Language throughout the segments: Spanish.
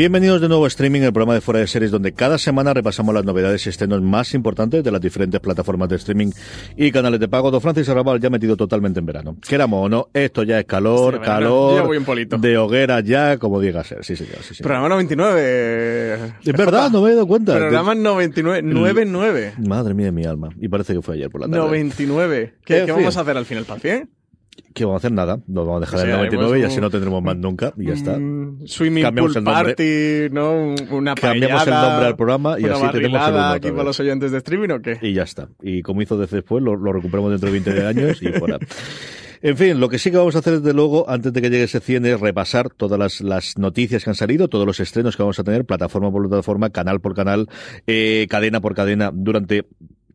Bienvenidos de nuevo a Streaming, el programa de Fuera de Series, donde cada semana repasamos las novedades y estrenos más importantes de las diferentes plataformas de streaming y canales de pago. Don Francis Arrabal ya metido totalmente en verano. Queramos o no, esto ya es calor, Sí, calor, voy un polito. de hoguera ya, como diga ser. Sí, señor, sí, sí. Programa 99. Es verdad, no me he dado cuenta. Programa 99. 99. Madre mía de mi alma. Y parece que fue ayer por la tarde. 99. ¿Qué, En qué vamos a hacer al final, para 100? ¿Qué vamos a hacer? Nada. Nos vamos a dejar O sea, el 99 y así un- no tendremos más nunca. Y ya está. Mm, swimming Cambiamos pool el nombre. party, ¿no? Una Cambiamos el nombre al programa y así tenemos el aquí para los oyentes de streaming o qué? y ya está. Y como hizo DC después, lo, lo recuperamos dentro de 20 años y fuera. En fin, lo que sí que vamos a hacer desde luego, antes de que llegue ese 100, es repasar todas las, las noticias que han salido, todos los estrenos que vamos a tener, plataforma por plataforma, canal por canal, eh, cadena por cadena, durante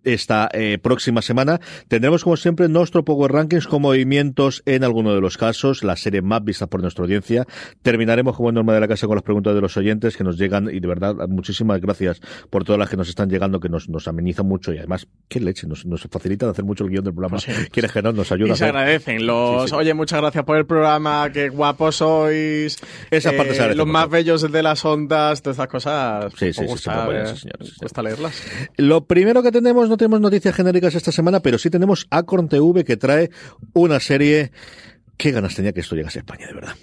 esta eh, próxima semana. Tendremos, como siempre, nuestro Power Rankings con movimientos en alguno de los casos, la serie más vista por nuestra audiencia. Terminaremos, como norma de la casa, con las preguntas de los oyentes que nos llegan y de verdad, muchísimas gracias por todas las que nos están llegando, que nos, nos amenizan mucho y además, qué leche, nos, nos facilitan hacer mucho el guion del programa. Quieres que no, nos ayuda Y se agradecen los, Sí, sí. oye, muchas gracias por el programa, qué guapos sois. Esas partes se agradecen Los más bellos de las ondas, todas estas cosas. Sí, sí, sí, gusta, buenas, eh, sí, señor, sí, os gusta leerlas. Lo primero que tenemos, no tenemos noticias genéricas esta semana, pero sí tenemos Acorn TV que trae una serie. Qué ganas tenía que esto llegase a España, de verdad.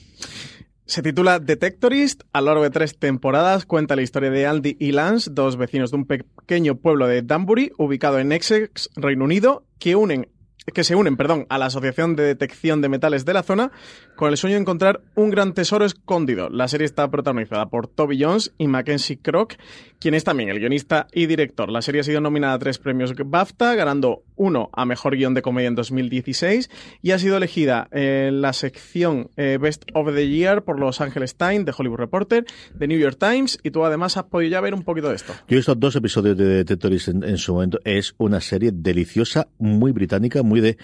Se titula Detectorist. A lo largo de tres temporadas cuenta la historia de Andy y Lance, dos vecinos de un pequeño pueblo de Danbury, ubicado en Essex, Reino Unido, que unen que se unen, perdón, a la Asociación de Detección de Metales de la zona con el sueño de encontrar un gran tesoro escondido. La serie está protagonizada por Toby Jones y Mackenzie Crock, quien es también el guionista y director. La serie ha sido nominada a tres premios BAFTA, ganando uno a Mejor Guión de Comedia en 2016 y ha sido elegida en la sección eh, Best of the Year por Los Angeles Times, The Hollywood Reporter, The New York Times y tú además has podido ya ver un poquito de esto. Yo he visto dos episodios de Detectorist en, en su momento. Es una serie deliciosa, muy británica, muy de.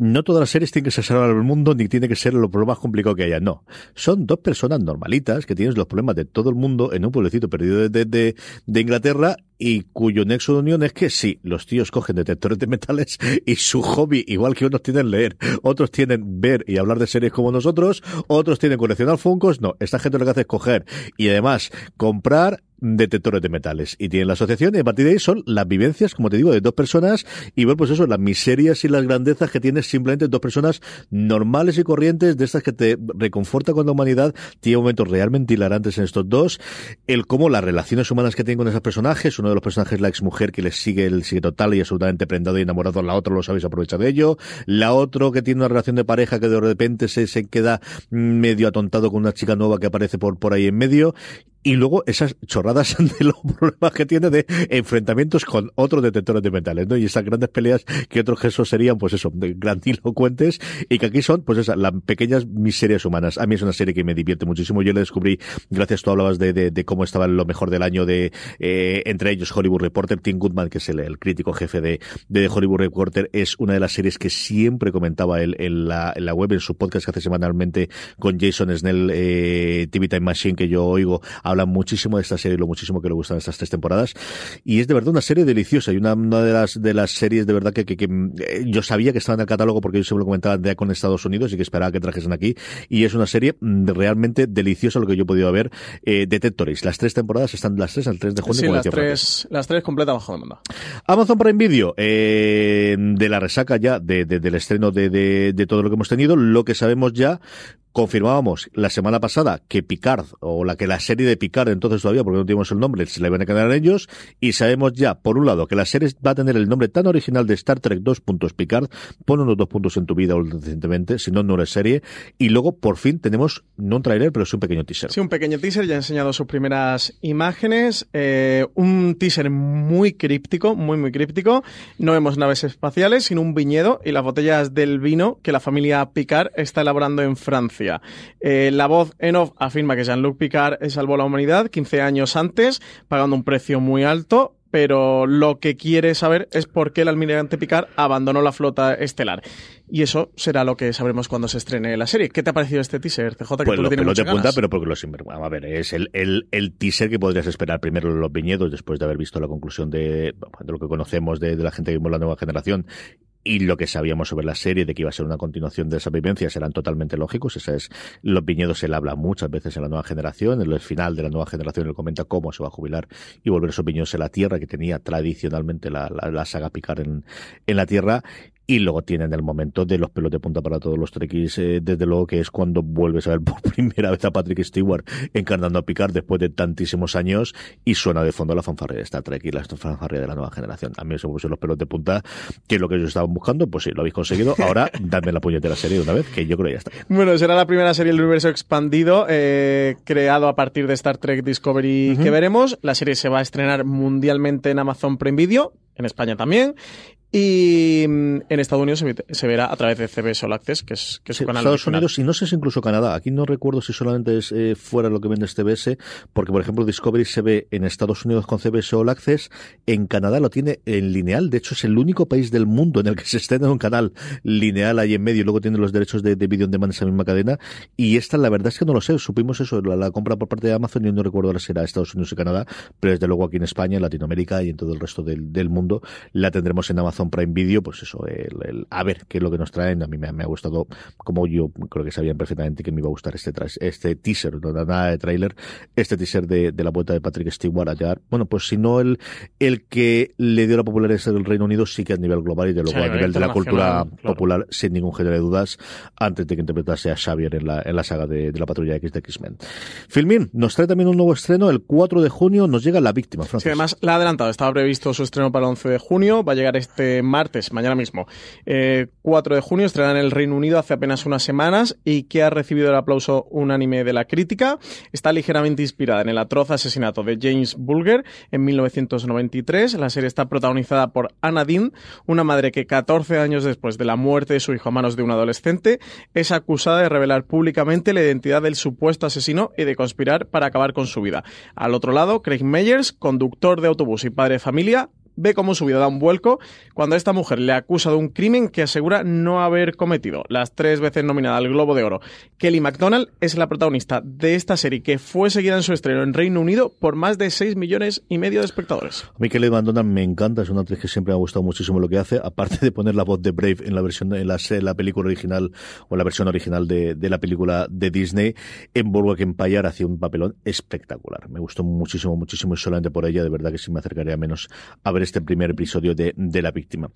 No todas las series tienen que ser salvar al mundo ni tiene que ser lo, más complicado que haya. No. Son dos personas normalitas que tienen los problemas de todo el mundo en un pueblecito perdido de- de- de Inglaterra y cuyo nexo de unión es que sí, los tíos cogen detectores de metales y su hobby, igual que unos tienen leer, otros tienen ver y hablar de series como nosotros, otros tienen coleccionar funcos. No, esta gente lo que hace es coger y además comprar detectores de metales. Y tienen la asociación y a partir de ahí son las vivencias, como te digo, de dos personas y ver pues eso, las miserias y las grandezas que tienen simplemente dos personas normales y corrientes de estas que te reconforta con la humanidad, tiene momentos realmente hilarantes en estos dos, el cómo las relaciones humanas que tienen con esos personajes, uno de los personajes la exmujer que les sigue, el sigue total y absolutamente prendado y enamorado, la otra lo sabéis aprovechar de ello, la otro que tiene una relación de pareja que de repente se, se queda medio atontado con una chica nueva que aparece por, por ahí en medio y luego esas chorradas de los problemas que tiene de enfrentamientos con otros detectores de metales, ¿no? Y esas grandes peleas que otros gestos serían, pues eso, grandilocuentes y que aquí son, pues esas, las pequeñas miserias humanas. A mí es una serie que me divierte muchísimo. Yo la descubrí, gracias, tú hablabas de, de, de cómo estaba lo mejor del año de, eh, entre ellos Hollywood Reporter, Tim Goodman, que es el, el crítico jefe de, de Hollywood Reporter, es una de las series que siempre comentaba él en la, en la web, en su podcast que hace semanalmente con Jason Snell, eh, TV Time Machine, que yo oigo, habla muchísimo de esta serie y lo muchísimo que le gustan estas tres temporadas. Y es de verdad una serie deliciosa y una, una de las de las series de verdad que, que, que, eh, yo sabía que estaba en el catálogo porque yo siempre lo comentaba de con Estados Unidos y que esperaba que trajesen aquí. Y es una serie mm, realmente deliciosa lo que yo he podido ver. Eh, Detectores, las tres temporadas están las tres al 3 de junio. Sí, las tres, las tres completas bajo demanda. Amazon Prime Video, eh, de la resaca ya de, de- del estreno de, de, de todo lo que hemos tenido, lo que sabemos ya, Confirmábamos la semana pasada que Picard, o la que la serie de Picard entonces todavía, porque no tenemos el nombre, se le van a quedar a ellos, y sabemos ya, por un lado, que la serie va a tener el nombre tan original de Star Trek 2 puntos Picard, pon unos dos puntos en tu vida recientemente, si no, no eres serie, y luego, por fin, tenemos, no un trailer, pero sí un pequeño teaser. Sí, un pequeño teaser, ya ha enseñado sus primeras imágenes, eh, un teaser muy críptico, muy, muy críptico, no vemos naves espaciales, sino un viñedo y las botellas del vino que la familia Picard está elaborando en Francia. Eh, la voz en off afirma que Jean-Luc Picard salvó a la humanidad 15 años antes, pagando un precio muy alto, pero lo que quiere saber es por qué el almirante Picard abandonó la flota estelar. Y eso será lo que sabremos cuando se estrene la serie. ¿Qué te ha parecido este teaser, CJ? Que pues tú lo, lo te punta, pero porque lo a ver, es el, el, el, teaser que podrías esperar primero los viñedos, después de haber visto la conclusión de, de lo que conocemos de, de la gente que vimos la nueva generación y lo que sabíamos sobre la serie de que iba a ser una continuación de esas vivencias eran totalmente lógicos. Esa es, los viñedos él habla muchas veces en la nueva generación. En el final de la nueva generación él comenta cómo se va a jubilar y volver esos viñedos en la tierra que tenía tradicionalmente la, la, la saga Picar en, en la tierra y luego tienen el momento de los pelos de punta para todos los trekkies, eh, desde luego que es cuando vuelves a ver por primera vez a Patrick Stewart encarnando a Picard después de tantísimos años y suena de fondo la fanfarria de Star Trek y la fanfarria de la nueva generación. A mí se me pusieron los pelos de punta, que es lo que ellos estaban buscando, pues sí, lo habéis conseguido. Ahora, dadme la puñetera serie de una vez, que yo creo que ya está Bueno, será la primera serie del universo expandido, eh, creado a partir de Star Trek Discovery que veremos. La serie se va a estrenar mundialmente en Amazon Prime Video, en España también. Y mm, en Estados Unidos se, verá a través de CBS All Access, que es, que es sí, su canal. Estados Unidos y no sé si incluso Canadá. Aquí no recuerdo si solamente es eh, fuera lo que vende CBS, porque por ejemplo Discovery se ve en Estados Unidos con CBS All Access, en Canadá lo tiene en lineal. De hecho, es el único país del mundo en el que se estrena un canal lineal ahí en medio y luego tiene los derechos de, de video en demand esa misma cadena. Y esta, la verdad es que no lo sé. Supimos eso, la, la compra por parte de Amazon y no recuerdo ahora si era Estados Unidos y Canadá, pero desde luego aquí en España, en Latinoamérica y en todo el resto del, del mundo la tendremos en Amazon Prime Video, pues eso, el, el, a ver qué es lo que nos traen. A mí me, me, ha gustado, como yo creo que sabían perfectamente que me iba a gustar este, este teaser, no nada de tráiler, este teaser de, de, la vuelta de Patrick Stewart allá. Bueno, pues si no el, el que le dio la popularidad del Reino Unido, sí que a nivel global y de luego sí, a nivel de la cultura claro. popular, sin ningún género de dudas, antes de que interpretase a Xavier en la, en la saga de, de la Patrulla X de X-Men. Filmin nos trae también un nuevo estreno, el 4 de junio nos llega La Víctima, Francis. Sí, además la ha adelantado, estaba previsto su estreno para el 11 de junio, va a llegar este martes, mañana mismo. Eh, 4 de junio estrenada en el Reino Unido hace apenas unas semanas y que ha recibido el aplauso unánime de la crítica. Está ligeramente inspirada en el atroz asesinato de James Bulger en 1993. La serie está protagonizada por Anna Dean, una madre que 14 años después de la muerte de su hijo a manos de un adolescente es acusada de revelar públicamente la identidad del supuesto asesino y de conspirar para acabar con su vida. Al otro lado, Craig Meyers, conductor de autobús y padre de familia, ve cómo su vida da un vuelco cuando esta mujer le acusa de un crimen que asegura no haber cometido. Las tres veces nominada al Globo de Oro, Kelly MacDonald es la protagonista de esta serie que fue seguida en su estreno en Reino Unido por más de 6 millones y medio de espectadores. A mí Kelly MacDonald me encanta, es una actriz que siempre me ha gustado muchísimo lo que hace, aparte de poner la voz de Brave en la versión en la, película original o la versión original de, de la película de Disney, en Boardwalk Empire hacía un papelón espectacular. Me gustó muchísimo, muchísimo y solamente por ella, de verdad que sí me acercaría menos a ver este primer episodio de, de La Víctima.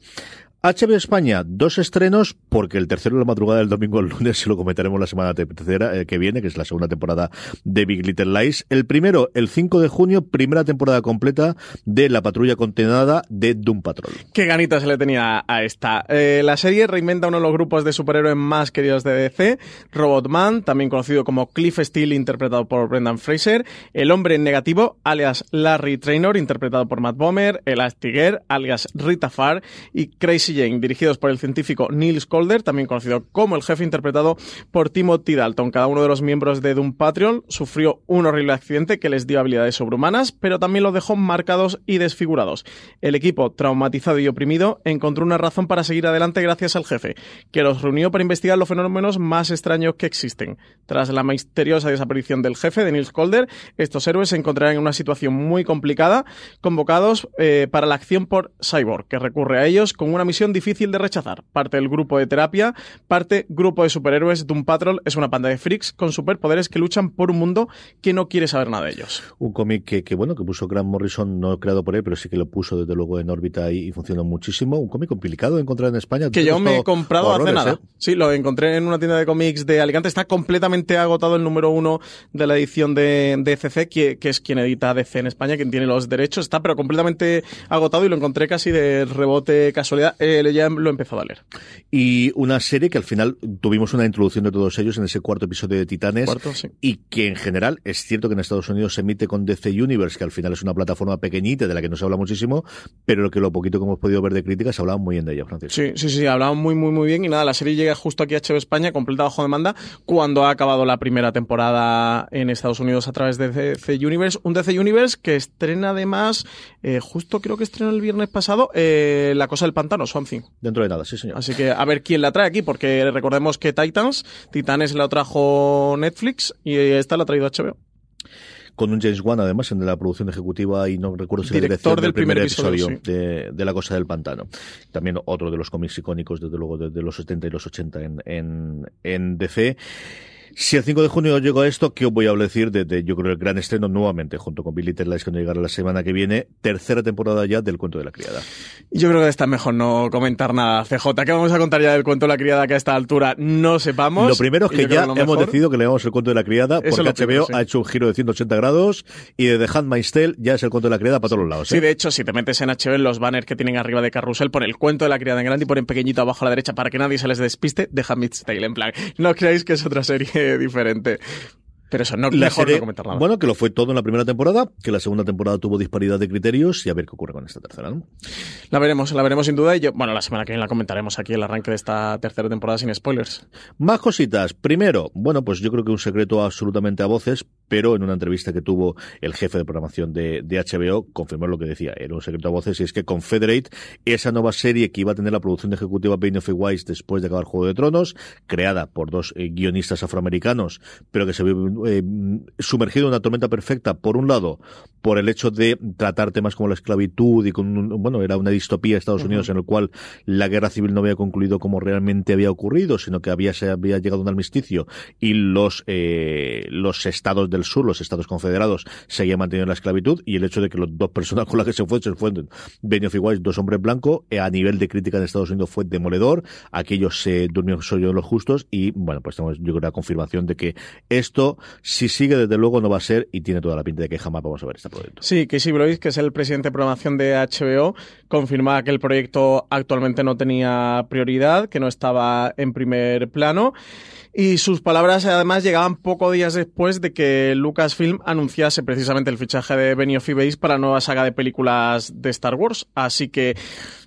HBO España, dos estrenos, porque el tercero la madrugada del domingo al lunes se lo comentaremos la semana tercera eh, que viene, que es la segunda temporada de Big Little Lies. El primero, el 5 de junio, primera temporada completa de La Patrulla Contenada de Doom Patrol. Qué ganita se le tenía a esta. Eh, la serie reinventa uno de los grupos de superhéroes más queridos de DC, Robotman, también conocido como Cliff Steele, interpretado por Brendan Fraser, El Hombre Negativo, alias Larry Trainor, interpretado por Matt Bomer, Elastigirl, alias Rita Farr, y Crazy Jane, dirigidos por el científico Niels Calder, también conocido como el jefe interpretado por Timothy Dalton. Cada uno de los miembros de Doom Patrol sufrió un horrible accidente que les dio habilidades sobrehumanas, pero también los dejó marcados y desfigurados. El equipo, traumatizado y oprimido, encontró una razón para seguir adelante gracias al jefe, que los reunió para investigar los fenómenos más extraños que existen. Tras la misteriosa desaparición del jefe de Niels Calder, estos héroes se encontrarán en una situación muy complicada, convocados eh, para para la acción por Cyborg, que recurre a ellos con una misión difícil de rechazar. Parte del grupo de terapia, parte grupo de superhéroes. Doom Patrol es una panda de freaks con superpoderes que luchan por un mundo que no quiere saber nada de ellos. Un cómic que, bueno, que puso Grant Morrison, no creado por él, pero sí que lo puso desde luego en órbita y, funcionó muchísimo. Un cómic complicado de encontrar en España. Que yo me he comprado hace nada. ¿eh? Sí, lo encontré en una tienda de cómics de Alicante. Está completamente agotado el número uno de la edición de, de CC, que, que, es quien edita DC en España, quien tiene los derechos. Está, pero completamente agotado y lo encontré casi de rebote casualidad. Eh, ya lo he empezado a leer. Y una serie que al final tuvimos una introducción de todos ellos en ese cuarto episodio de Titanes. Y que en general es cierto que en Estados Unidos se emite con DC Universe, que al final es una plataforma pequeñita de la que no se habla muchísimo, pero lo que lo poquito que hemos podido ver de críticas hablaban muy bien de ella, Francisco. Sí, sí, sí, hablaban muy, muy, muy bien. Y nada, la serie llega justo aquí a HBO España, completa bajo demanda, cuando ha acabado la primera temporada en Estados Unidos a través de DC Universe. Un DC Universe que estrena además, eh, justo creo que estrenó el viernes pasado, eh, La Cosa del Pantano, Something. Dentro de nada, sí, señor. Así que a ver quién la trae aquí, porque recordemos que Titans, Titanes la trajo Netflix y esta la ha traído HBO con un James Wan además en la producción ejecutiva y no recuerdo si director del, primer, episodio, de, La Cosa del Pantano. También otro de los cómics icónicos, desde luego, de, los 70 y los 80 en, en, en DC. Si el 5 de junio llego a esto, ¿qué os voy a decir de, yo creo, el gran estreno nuevamente, junto con Billy Terlice, que no llegará la semana que viene, tercera temporada ya del Cuento de la Criada? Yo creo que está mejor no comentar nada, CJ. ¿Qué vamos a contar ya del Cuento de la Criada que a esta altura no sepamos? Lo primero es que ya hemos decidido que le damos el Cuento de la Criada, porque HBO ha hecho un giro de 180 grados y de The Handmaid's Tale ya es el Cuento de la Criada para todos los lados. Sí, ¿eh? de hecho, si te metes en HBO, en los banners que tienen arriba de Carrusel, por el Cuento de la Criada en grande y por en pequeñito abajo a la derecha para que nadie se les despiste, The Handmaid's Tale, en plan, no creáis que es otra serie diferente. Pero eso, no, mejor no comentar nada. Bueno, que lo fue todo en la primera temporada, que la segunda temporada tuvo disparidad de criterios y a ver qué ocurre con esta tercera, ¿no? La veremos, la veremos sin duda y yo, bueno, la semana que viene la comentaremos aquí el arranque de esta tercera temporada sin spoilers. Más cositas. Primero, bueno, pues yo creo que un secreto absolutamente a voces, pero en una entrevista que tuvo el jefe de programación de, de HBO, confirmó lo que decía, era un secreto a voces, y es que Confederate, esa nueva serie que iba a tener la producción ejecutiva Bane of Wise después de acabar Juego de Tronos, creada por dos eh, guionistas afroamericanos, pero que se vio eh, sumergido en una tormenta perfecta, por un lado, por el hecho de tratar temas como la esclavitud y con, bueno, era una distopía de Estados Unidos en el cual la guerra civil no había concluido como realmente había ocurrido, sino que había, se había llegado a un armisticio y los, eh, los estados del sur, los estados confederados, seguían manteniendo la esclavitud y el hecho de que las dos personas con las que se fue, se fueron Benioff y Weiss, dos hombres blancos, eh, a nivel de crítica en Estados Unidos fue demoledor, aquellos se durmió soy de los justos y, bueno, pues tenemos yo creo la confirmación de que esto si sigue, desde luego no va a ser y tiene toda la pinta de que jamás vamos a ver este proyecto. Sí, Casey Blois, que es el presidente de programación de HBO, confirmaba que el proyecto actualmente no tenía prioridad, que no estaba en primer plano. Y sus palabras además llegaban pocos días después de que Lucasfilm anunciase precisamente el fichaje de Benioff y Base para la nueva saga de películas de Star Wars. Así que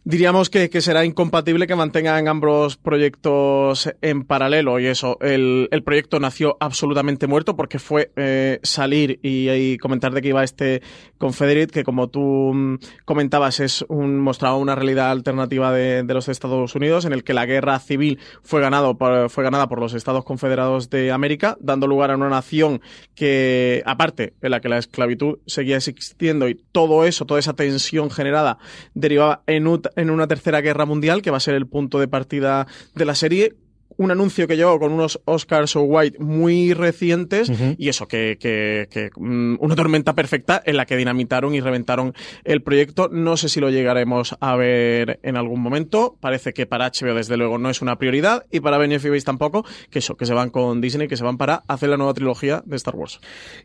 diríamos que, que, será incompatible que mantengan ambos proyectos en paralelo. Y eso, el, el proyecto nació absolutamente muerto porque fue eh, salir y, y, comentar de que iba este Confederate, que como tú mm, comentabas es un, mostraba una realidad alternativa de, de, los Estados Unidos en el que la guerra civil fue, ganado por, fue ganada por los Estados Confederados de América, dando lugar a una nación que, aparte, en la que la esclavitud seguía existiendo y todo eso, toda esa tensión generada derivaba en, en una tercera guerra mundial, que va a ser el punto de partida de la serie, un anuncio que llegó con unos Oscars o White muy recientes y eso, que, que, que, mm, una tormenta perfecta en la que dinamitaron y reventaron el proyecto. No sé si lo llegaremos a ver en algún momento. Parece que para HBO desde luego no es una prioridad y para Benioff y tampoco, que eso, que se van con Disney, que se van para hacer la nueva trilogía de Star Wars.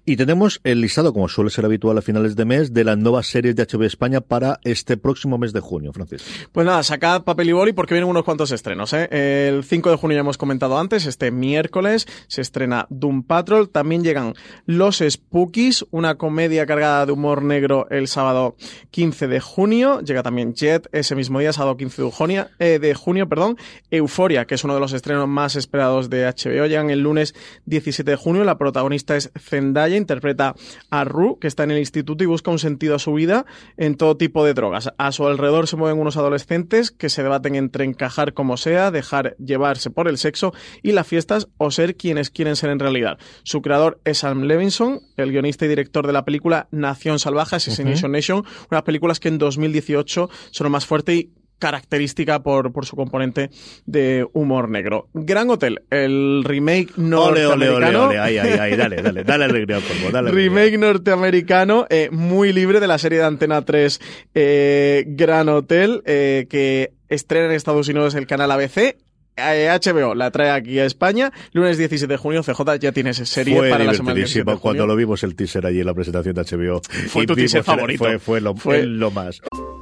Y tenemos el listado, como suele ser habitual a finales de mes, de las nuevas series de HBO España para este próximo mes de junio, Francisco. Pues nada, sacad papel y boli porque vienen unos cuantos estrenos. ¿eh? El 5 de junio hemos comentado antes, este miércoles se estrena Doom Patrol. También llegan Los Spookies, una comedia cargada de humor negro el sábado 15 de junio. Llega también Jet ese mismo día, sábado 15 de junio, eh, de junio perdón. Euforia, que es uno de los estrenos más esperados de HBO. Llegan el lunes 17 de junio. La protagonista es Zendaya, interpreta a Rue, que está en el instituto y busca un sentido a su vida en todo tipo de drogas. A su alrededor se mueven unos adolescentes que se debaten entre encajar como sea, dejar llevarse por el el sexo y las fiestas o ser quienes quieren ser en realidad. Su creador es Sam Levinson, el guionista y director de la película Nación Salvaje, Assassination Nation, unas películas que en 2018 son más fuerte y característica por, por su componente de humor negro. Gran Hotel, el remake norteamericano. Ole, ole, ole, Ay, ay, ay, dale, dale, dale alegría al polvo, dale alegría. remake norteamericano eh, muy libre de la serie de Antena 3 eh, Gran Hotel eh, que estrena en Estados Unidos el canal ABC. Eh, HBO la trae aquí a España. Lunes 17 de junio, CJ ya tienes serie Fue para la semana 17 de divertidísimo junio. cuando lo vimos el teaser allí en la presentación de HBO. Fue Y tu teaser favorito. Fue, fue, lo, Fue- lo más.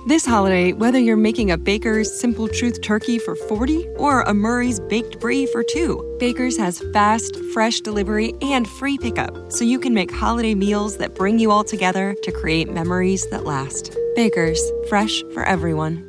This holiday, whether you're making a Baker's Simple Truth turkey for 40 or a Murray's baked brie for 2, Baker's has fast, fresh delivery and free pickup, so you can make holiday meals that bring you all together to create memories that last. Baker's, fresh for everyone.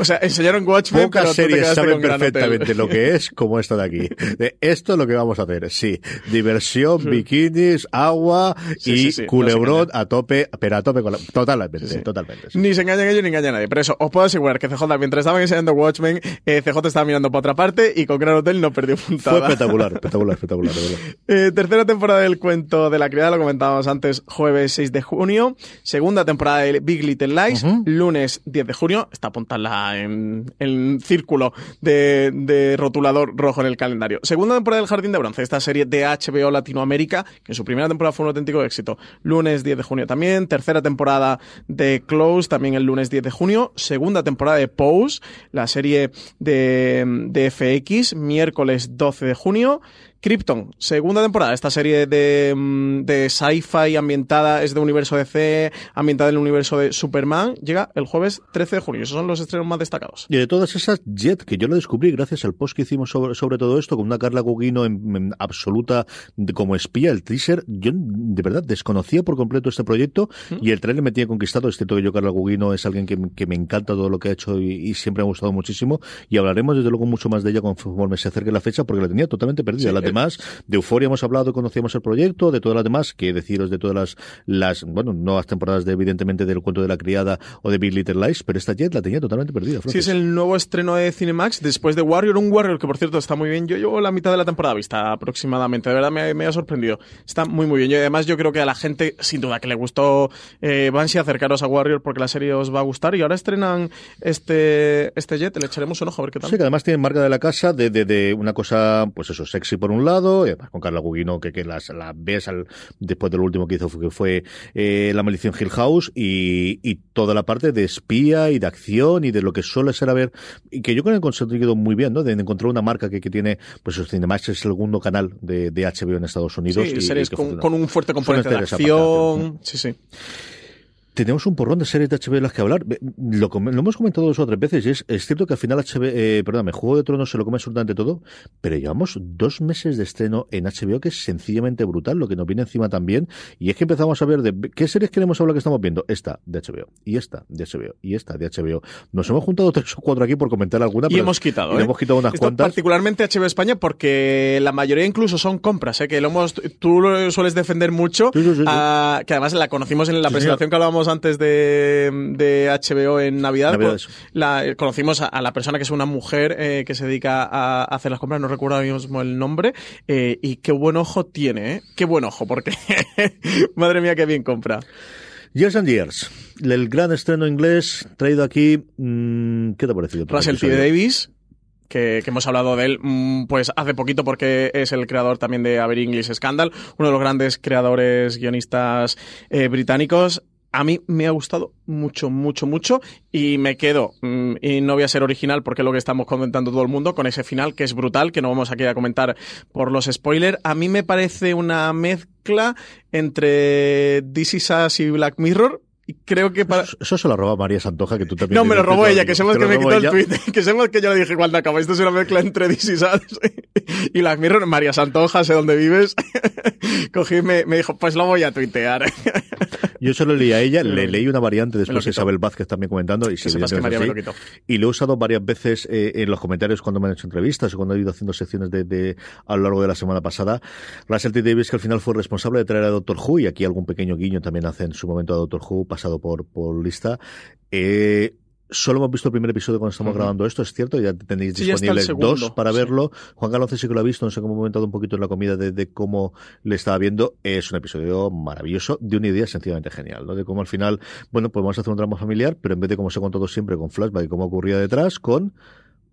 O sea, enseñaron Watchmen, pero Pocas tú te series saben con perfectamente lo que es como esta de aquí. De esto es lo que vamos a hacer. Sí, diversión, bikinis, agua Sí, y sí, sí, culebrón a tope, pero a tope con la... Totalmente, totalmente. Ni se engañan ellos ni engañan a nadie. Pero eso, os puedo asegurar que CJ, mientras estaban enseñando Watchmen, eh, CJ estaba mirando para otra parte y con Gran Hotel no perdió Fue puntada. espectacular, espectacular, espectacular. de verdad. Eh, tercera temporada del cuento de la criada, lo comentábamos antes, jueves 6 de junio. Segunda temporada de Big Little Lies, lunes 10 de junio. Está apuntada en el círculo de, rotulador rojo en el calendario. Segunda temporada del Jardín de Bronce, esta serie de HBO Latinoamérica, que en su primera temporada fue un auténtico éxito. Lunes 10 de junio también. Tercera temporada de Close, también el lunes 10 de junio. Segunda temporada de Pose, la serie de, de FX, miércoles 12 de junio. Krypton, segunda temporada. Esta serie de, mm, de sci-fi ambientada, es de universo DC, ambientada en el universo de Superman, llega el jueves 13 de junio. Esos son los estrenos más destacados. Y de todas esas, Jet, que yo lo descubrí gracias al post que hicimos sobre, sobre todo esto, con una Carla Gugino en, en absoluta de- como espía, el teaser, yo de verdad desconocía por completo este proyecto y el trailer me tiene conquistado. Es cierto que yo, Carla Gugino, es alguien que, que me encanta todo lo que ha hecho y, y siempre me ha gustado muchísimo. Y hablaremos desde luego mucho más de ella conforme se acerque la fecha, porque la tenía totalmente perdida. Sí. Demás, de Euforia hemos hablado, conocíamos el proyecto, de todas las demás, que deciros de todas las, las bueno, nuevas temporadas de, evidentemente, del cuento de la criada o de Big Little Lies, pero esta Jet la tenía totalmente perdida. Sí, Francis. es el nuevo estreno de Cinemax después de Warrior, un Warrior que por cierto está muy bien. Yo llevo la mitad de la temporada vista aproximadamente, de verdad me, me ha sorprendido. Está muy muy bien. Y además yo creo que a la gente, sin duda, que le gustó eh, Banshee, acercaros a Warrior porque la serie os va a gustar. Y ahora estrenan este, este Jet, le echaremos un ojo a ver qué tal. Sí, que además tiene marca de la casa de, de, de una cosa, pues eso, sexy por un lado, y además con Carla Gugino, que, que las, la ves al, después de lo último que hizo, fue- que fue eh, La Maldición Hill House, y, y toda la parte de espía y de acción y de lo que suele ser a ver, y que yo creo que han conseguido muy bien, ¿no? De encontrar una marca que, que tiene, pues Cinemax es el segundo canal de, de HBO en Estados Unidos. Sí, y- series y que con, un fuerte componente de acción. Sí, sí. Tenemos un porrón de series de HBO de las que hablar. Lo, lo hemos comentado dos o tres veces y es, es cierto que al final HBO, eh, perdóname, Juego de Tronos se lo come absolutamente todo, pero llevamos dos meses de estreno en HBO que es sencillamente brutal, lo que nos viene encima también. Y es que empezamos a ver de qué series queremos hablar que estamos viendo. Esta de HBO, y esta de HBO, y esta de HBO. Nos hemos juntado tres o cuatro aquí por comentar alguna, Y pero hemos quitado, y ¿eh? hemos quitado unas Esto cuantas. particularmente HBO España porque la mayoría incluso son compras, ¿eh? que lo hemos, tú lo sueles defender mucho, Sí, sí, sí, sí. ah, que además la conocimos en la presentación que hablábamos antes de, de HBO en Navidad. Pues, la, eh, conocimos a, a la persona que es una mujer eh, que se dedica a, a hacer las compras, no recuerdo ahora mismo el nombre, eh, y qué buen ojo tiene, ¿eh? Qué buen ojo, porque madre mía, qué bien compra. Years and Years, el gran estreno inglés traído aquí. mm, ¿Qué te ha parecido? el Russell T. Davis, que, que hemos hablado de él mm, pues hace poquito porque es el creador también de Aber English Scandal, uno de los grandes creadores guionistas eh, británicos. A mí me ha gustado mucho, mucho, mucho y me quedo, mm, y no voy a ser original porque es lo que estamos comentando todo el mundo, con ese final que es brutal, que no vamos aquí a comentar por los spoilers. A mí me parece una mezcla entre This Is Us y Black Mirror, y creo que para... Eso, se lo robó María Santoja, que tú también... No, me lo robó ella, que sepas que me quitó el tweet. Que que yo le dije cuando acaba. Esto es una mezcla entre Us y Black Mirror. María Santoja, sé dónde vives. Cogí y me, me, dijo, pues lo voy a tuitear. Yo solo leí a ella, le leí una variante después de Isabel Vázquez también comentando. Y, que sepas que María me lo quitó. y lo he usado varias veces eh, en los comentarios cuando me han hecho entrevistas o cuando he ido haciendo secciones de, de, a lo largo de la semana pasada. Russell T. Davis, que al final fue responsable de traer a Doctor Who, y aquí algún pequeño guiño también hace en su momento a Doctor Who, pasado por, por lista. Eh, Solo hemos visto el primer episodio cuando estamos uh -huh. grabando esto, es cierto, ya tenéis sí, disponibles dos para sí. verlo. Juan Carlos sí que lo ha visto, no sé cómo hemos comentado un poquito en la comida de, de, cómo le estaba viendo. Es un episodio maravilloso, de una idea sencillamente genial, ¿no? De cómo al final, bueno, pues vamos a hacer un drama familiar, pero en vez de como se ha contado siempre con flashback y cómo ocurría detrás, con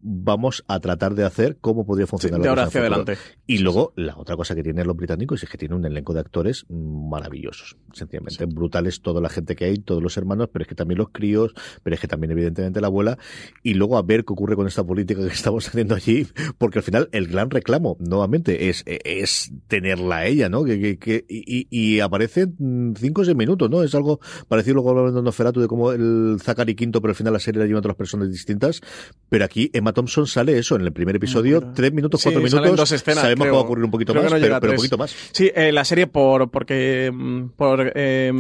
vamos a tratar de hacer cómo podría funcionar sí, de ahora hacia adelante. Y luego, la otra cosa que tienen los británicos es que tienen un elenco de actores maravillosos, sencillamente sí. brutales, toda la gente que hay, todos los hermanos, pero es que también los críos, pero es que también evidentemente la abuela, y luego a ver qué ocurre con esta política que estamos haciendo allí, porque al final el gran reclamo, nuevamente, es, es tenerla a ella, ¿no? Que, que, que y, y, aparece cinco o seis minutos, ¿no? Es algo parecido luego hablando de Nosferatu de cómo el Zachary Quinto, pero al final la serie la llevan otras personas distintas, pero aquí Emma Thompson sale eso en el primer episodio, tres minutos, cuatro sí, minutos. Dos escenas, sabemos creo, que va a ocurrir un poquito más, no pero, pero, un poquito más. Sí, eh, la serie por porque por eh,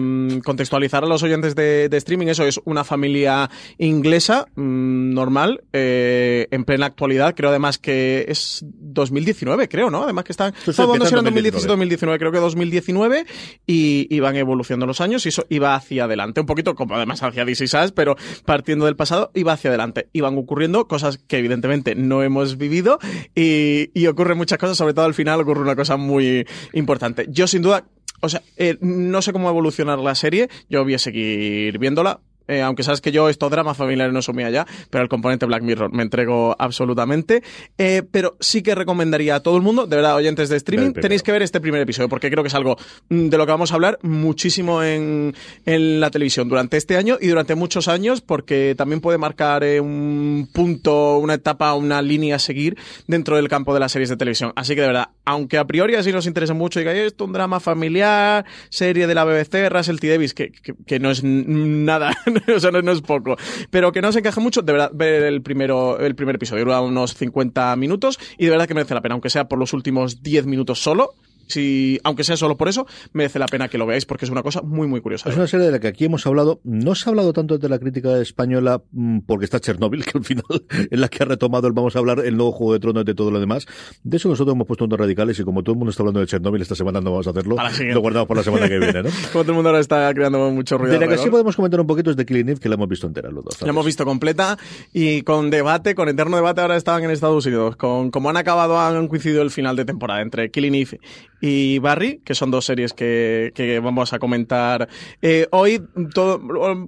contextualizar a los oyentes de, de, streaming, eso es una familia inglesa mmm, normal, eh, en plena actualidad. Creo además que es 2019, creo, ¿no? Además que están. Pues no, si 2017 2019, creo que 2019, y, y van evolucionando los años y eso iba hacia adelante. Un poquito como además hacia DC Sass, pero partiendo del pasado, iba hacia adelante. Iban ocurriendo cosas que evidentemente no hemos vivido y, y ocurren muchas cosas, sobre todo al final ocurre una cosa muy importante. Yo sin duda o sea, eh, no sé cómo evolucionar la serie, yo voy a seguir viéndola, eh, aunque sabes que yo estos dramas familiares no son mía ya, pero el componente Black Mirror me entrego absolutamente. Eh, pero sí que recomendaría a todo el mundo, de verdad, oyentes de streaming, tenéis que ver este primer episodio, porque creo que es algo mm, de lo que vamos a hablar muchísimo en, en la televisión durante este año y durante muchos años, porque también puede marcar eh, un punto, una etapa, una línea a seguir dentro del campo de las series de televisión. Así que de verdad, aunque a priori así nos interesa mucho, diga esto, un drama familiar, serie de la BBC, Russell T. Davis, que, que, que no es nada o sea, no, no, es poco. Pero que no se encaje mucho, de verdad, ver el, primero, el primer episodio. Dura unos 50 minutos y de verdad que merece la pena, aunque sea por los últimos 10 minutos solo si, aunque sea solo por eso, merece la pena que lo veáis porque es una cosa muy, muy curiosa. Es una serie de la que aquí hemos hablado, no se ha hablado tanto de la crítica española mm, porque está Chernobyl, que al final es la que ha retomado el vamos a hablar el nuevo Juego de Tronos de todo lo demás. De eso nosotros hemos puesto unos radicales y como todo el mundo está hablando de Chernobyl esta semana no vamos a hacerlo, lo guardamos por la semana que viene, ¿no? como todo el mundo ahora está creando mucho ruido. De la que sí podemos comentar un poquito es de Killing Eve, que la hemos visto entera los dos. La hemos visto completa y con debate, con eterno debate ahora estaban en Estados Unidos. Con como han acabado, han coincidido el final de temporada entre Killing Eve y Barry, que son dos series que, que vamos a comentar eh, hoy. Todo,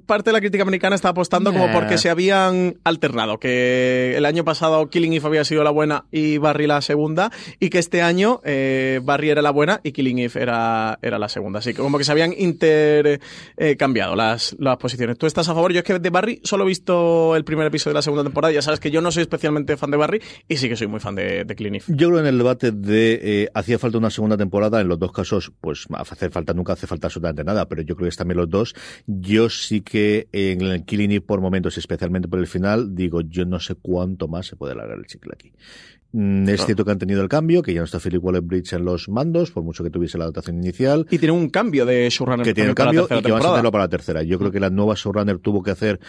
parte de la crítica americana está apostando yeah. como porque se habían alternado, que el año pasado Killing Eve había sido la buena y Barry la segunda, y que este año eh, Barry era la buena y Killing Eve era, era la segunda. Así que como que se habían intercambiado eh, las, las posiciones. ¿Tú estás a favor? Yo es que de Barry solo he visto el primer episodio de la segunda temporada, ya sabes que yo no soy especialmente fan de Barry y sí que soy muy fan de, de Killing Eve. Yo creo en el debate de eh, hacía falta una segunda temporada, en los dos casos, pues hace falta, nunca hace falta absolutamente nada, pero yo creo que es también los dos. Yo sí que en el Killing Eve por momentos, especialmente por el final, digo, yo no sé cuánto más se puede alargar el chicle aquí. Mm, Es cierto que han tenido el cambio, que ya no está Philip Waller-Bridge en los mandos, por mucho que tuviese la dotación inicial. Y tiene un cambio de showrunner. Que tiene un cambio y que van a hacerlo para la tercera. Yo creo que la nueva showrunner tuvo que hacer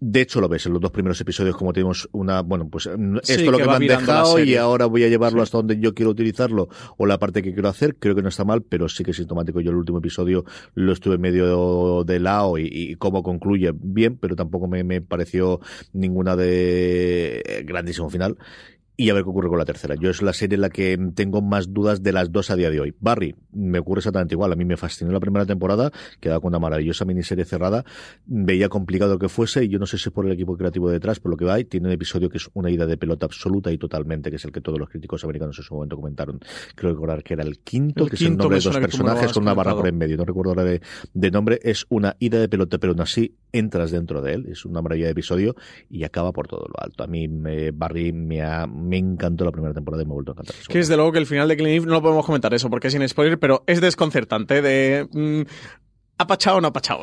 de hecho, lo ves en los dos primeros episodios, como tenemos una, bueno, pues esto sí, es lo que, que me han dejado y ahora voy a llevarlo sí. hasta donde yo quiero utilizarlo o la parte que quiero hacer. Creo que no está mal, pero sí que es sintomático. Yo el último episodio lo estuve medio de lado y, y cómo concluye bien, pero tampoco me, me pareció ninguna de grandísimo final y a ver qué ocurre con la tercera. Yo es la serie en la que tengo más dudas de las dos a día de hoy. Barry, me ocurre exactamente igual. A mí me fascinó la primera temporada, quedaba con una maravillosa miniserie cerrada. Veía complicado que fuese, y yo no sé si es por el equipo creativo detrás, por lo que va, y tiene un episodio que es una ida de pelota absoluta y totalmente, que es el que todos los críticos americanos en su momento comentaron. Creo recordar que era el quinto, que es el nombre de dos personajes con una barra por en medio. No recuerdo ahora de, de nombre. Es una ida de pelota, pero aún así entras dentro de él. Es una maravilla de episodio y acaba por todo lo alto. A mí me, Barry me, ha, me encantó la primera temporada y me ha vuelto a encantar. Que desde luego que el final de Clint no lo podemos comentar eso porque es sin spoiler, pero es desconcertante de... Mm, ¿Ha pachado o no ha pachado?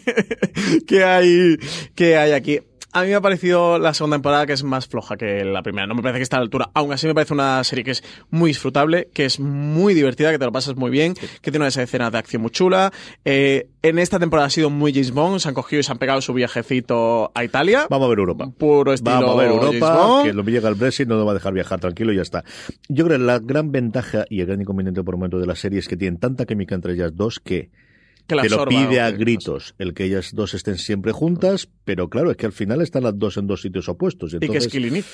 ¿Qué hay, ¿Qué hay aquí? A mí me ha parecido la segunda temporada que es más floja que la primera. No me parece que está a la altura. Aún así me parece una serie que es muy disfrutable, que es muy divertida, que te lo pasas muy bien, que tiene unas escenas de acción muy chula. Eh, en esta temporada ha sido muy James Bond. Se han cogido y se han pegado su viajecito a Italia. Vamos a ver Europa. Puro estilo Vamos a ver Europa, que lo llega el Brexit, no nos va a dejar viajar tranquilo y ya está. Yo creo que la gran ventaja y el gran inconveniente por el momento de la serie es que tienen tanta química entre ellas dos que Que te lo pide a gritos el que ellas dos estén siempre juntas, pero claro, es que al final están las dos en dos sitios opuestos. y Y que es Eve.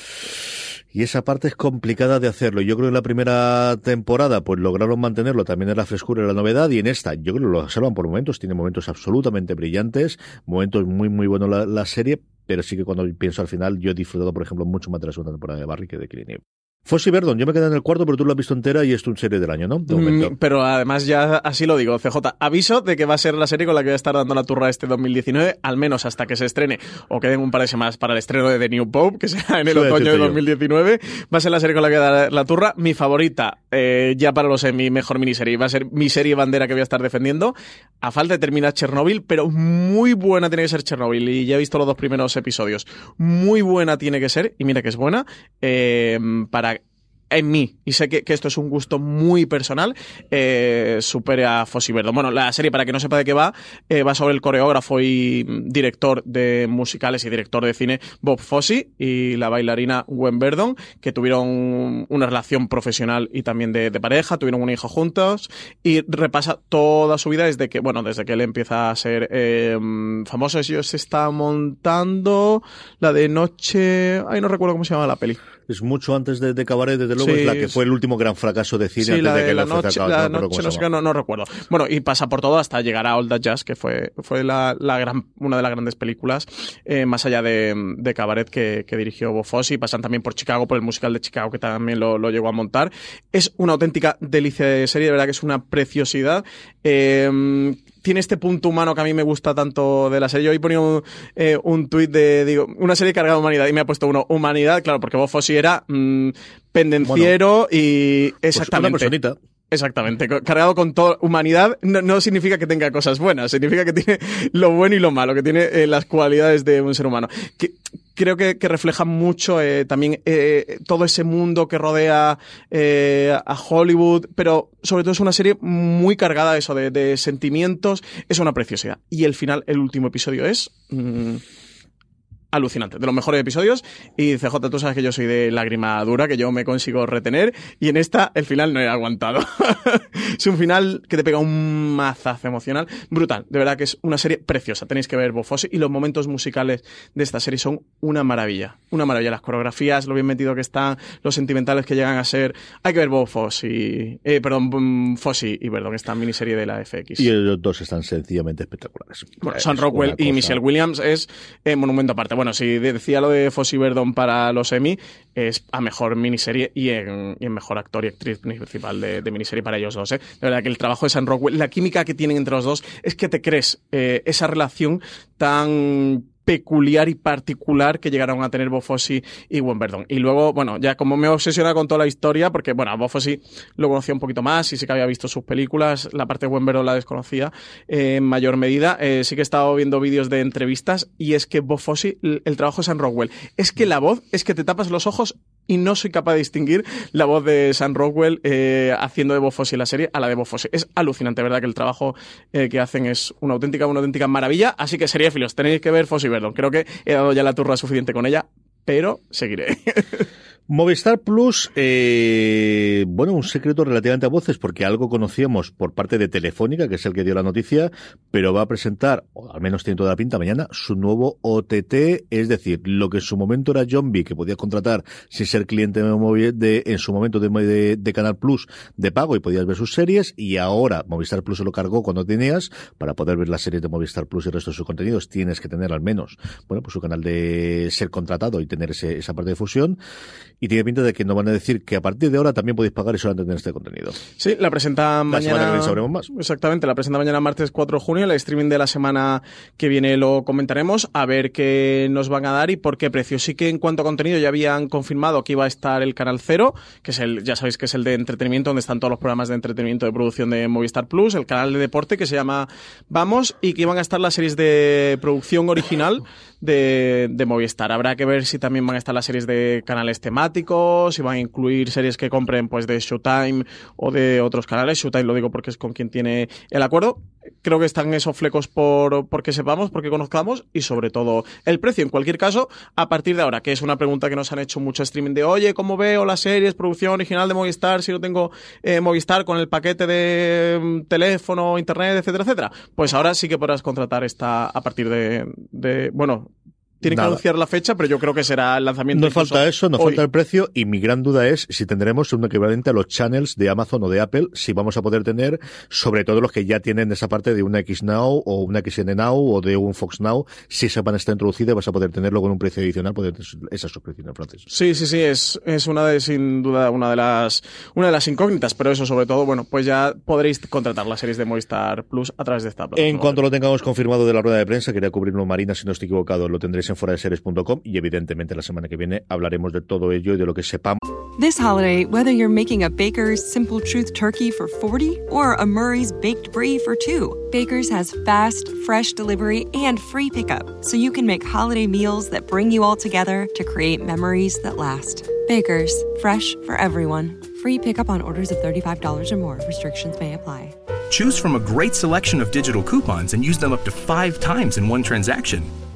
y esa parte es complicada de hacerlo. Yo creo que en la primera temporada pues lograron mantenerlo también en la frescura y la novedad y en esta yo creo que lo salvan por momentos. Tiene momentos absolutamente brillantes, momentos muy muy buenos la, la serie, pero sí que cuando pienso al final yo he disfrutado por ejemplo mucho más de la segunda temporada de Barry que de Killing Eve. Fossi Verdon, yo me quedé en el cuarto, pero tú lo has visto entera y es tu serie del año, ¿no? De momento. Mm, Pero además ya así lo digo, CJ, aviso de que va a ser la serie con la que voy a estar dando la turra este 2019, al menos hasta que se estrene o queden un par de semanas para el estreno de The New Pope, que será en el otoño de decirte yo. 2019. Va a ser la serie con la que voy a dar la turra. Mi favorita, eh, ya para los mi mejor miniserie, va a ser mi serie bandera que voy a estar defendiendo. A falta de terminar Chernobyl, pero muy buena tiene que ser Chernobyl. Y ya he visto los dos primeros episodios. Muy buena tiene que ser, y mira que es buena, eh, para en mí, y sé que, que esto es un gusto muy personal, eh, supere a Fossi Verdon. Bueno, la serie, para que no sepa de qué va, eh, va sobre el coreógrafo y director de musicales y director de cine Bob Fosse y la bailarina Gwen Verdon, que tuvieron una relación profesional y también de, de pareja, tuvieron un hijo juntos, y repasa toda su vida desde que, bueno, desde que él empieza a ser eh, famoso. Ellos se está montando la de noche... Ay, no recuerdo cómo se llama la peli. Es mucho antes de, de Cabaret, desde luego, Sí, es la que fue el último gran fracaso de cine Sí, antes la de de que la noche, la no noche, no sé qué, no, no recuerdo. Bueno, y pasa por todo hasta llegar a All That Jazz, que fue, fue la, la gran, una de las grandes películas, eh, más allá de, de Cabaret, que, que dirigió y pasan también por Chicago, por el musical de Chicago, que también lo, lo llegó a montar. Es una auténtica delicia de serie, de verdad que es una preciosidad. Eh, tiene este punto humano que a mí me gusta tanto de la serie. Yo hoy ponía un, eh, un tuit de, digo, una serie cargada de humanidad y me ha puesto uno, humanidad, claro, porque Bob Fosse era mm, pendenciero y Pues exactamente. una personita. Exactamente, cargado con toda humanidad no, no significa que tenga cosas buenas, significa que tiene lo bueno y lo malo, que tiene eh, las cualidades de un ser humano. Que, creo que, que refleja mucho eh, también eh, todo ese mundo que rodea eh, a Hollywood, pero sobre todo es una serie muy cargada de eso, de, de sentimientos, es una preciosidad. Y el final, el último episodio es... mm, alucinante, de los mejores episodios. Y CJ, tú sabes que yo soy de lágrima dura, que yo me consigo retener. Y en esta, el final no he aguantado. es un final que te pega un mazazo emocional brutal. De verdad que es una serie preciosa. Tenéis que ver Bofosi. Y los momentos musicales de esta serie son una maravilla. Una maravilla. Las coreografías, lo bien metido que están, los sentimentales que llegan a ser. Hay que ver Bofosi. Eh, perdón, Fossi y perdón, esta miniserie de la FX. Y los dos están sencillamente espectaculares. Bueno, Sam Rockwell y cosa- Michelle Williams es eh, monumento aparte. Bueno, si decía lo de Fossey Verdon para los Emmy, es a mejor miniserie y en, mejor actor y actriz principal de, miniserie para ellos dos. ¿eh? De verdad que el trabajo de Sam Rockwell, la química que tienen entre los dos, es que te crees eh, esa relación tan peculiar y particular que llegaron a tener Bob Fosse y Gwen Verdon. Y luego, bueno, ya como me obsesiona con toda la historia, porque, bueno, Fosse lo conocía un poquito más y sí que había visto sus películas, la parte de Gwen Verdon la desconocía en mayor medida. Eh, sí que he estado viendo vídeos de entrevistas y es que Bob Fosse, el, el trabajo de Sam Rockwell, es que la voz es que te tapas los ojos y no soy capaz de distinguir la voz de Sam Rockwell eh, haciendo de Bob Fosse en la serie a la de Bob Fosse. Es alucinante, ¿verdad? Que el trabajo eh, que hacen es una auténtica, una auténtica maravilla. Así que sería filos, tenéis que ver Fosse y Verdon. Creo que he dado ya la turra suficiente con ella, pero seguiré. Movistar Plus, eh, bueno, un secreto relativamente a voces, porque algo conocíamos por parte de Telefónica, que es el que dio la noticia, pero va a presentar, o al menos tiene toda la pinta mañana, su nuevo OTT, es decir, lo que en su momento era B, que podía contratar sin ser cliente de, de en su momento de, de, Canal Plus de pago y podías ver sus series, y ahora Movistar Plus se lo cargó cuando tenías, para poder ver las series de Movistar Plus y el resto de sus contenidos, tienes que tener al menos, bueno, pues su canal de ser contratado y tener ese, esa parte de fusión y tiene pinta de que no van a decir que a partir de ahora también podéis pagar y solamente tener este contenido. Sí, la presenta mañana. Que sabremos más. Exactamente, la presenta mañana martes 4 de junio. El streaming de la semana que viene lo comentaremos, a ver qué nos van a dar y por qué precio. Sí que en cuanto a contenido ya habían confirmado que iba a estar el canal Cero, que es el, ya sabéis que es el de entretenimiento, donde están todos los programas de entretenimiento de producción de Movistar Plus, el canal de deporte que se llama Vamos, y que iban a estar las series de producción original de, de Movistar. Habrá que ver si también van a estar las series de canales temáticos, si van a incluir series que compren pues de Showtime o de otros canales. Showtime lo digo porque es con quien tiene el acuerdo. Creo que están esos flecos por porque sepamos, porque conozcamos y sobre todo el precio. En cualquier caso, a partir de ahora, que es una pregunta que nos han hecho mucho streaming de, oye, ¿cómo veo las series, producción original de Movistar si no tengo eh, Movistar con el paquete de mm, teléfono, internet, etcétera, etcétera? Pues ahora sí que podrás contratar esta a partir de, de bueno, tiene que anunciar la fecha, pero yo creo que será el lanzamiento. No falta eso, no falta el precio y mi gran duda es si tendremos un equivalente a los channels de Amazon o de Apple, si vamos a poder tener, sobre todo los que ya tienen esa parte de una X Now o una XN Now o de un Fox Now, si esa van a estar introducida vas a poder tenerlo con un precio adicional, poder esa suscripción en francés. Sí, sí, sí, es, es una de, sin duda, una de las, una de las incógnitas, pero eso sobre todo, bueno, pues ya podréis contratar las series de Movistar Plus a través de esta plataforma. En cuanto lo tengamos confirmado de la rueda de prensa, quería cubrirlo Marina, si no estoy equivocado, lo tendréis en fuera de series.com y evidentemente la semana que viene hablaremos de todo ello y de lo que sepamos. This holiday, whether you're making a Baker's Simple Truth turkey for 40 or a Murray's baked brie for 2, Baker's has fast, fresh delivery and free pickup so you can make holiday meals that bring you all together to create memories that last. Baker's, fresh for everyone. Free pickup on orders of $35 or more. Restrictions may apply. Choose from a great selection of digital coupons and use them up to five times in one transaction.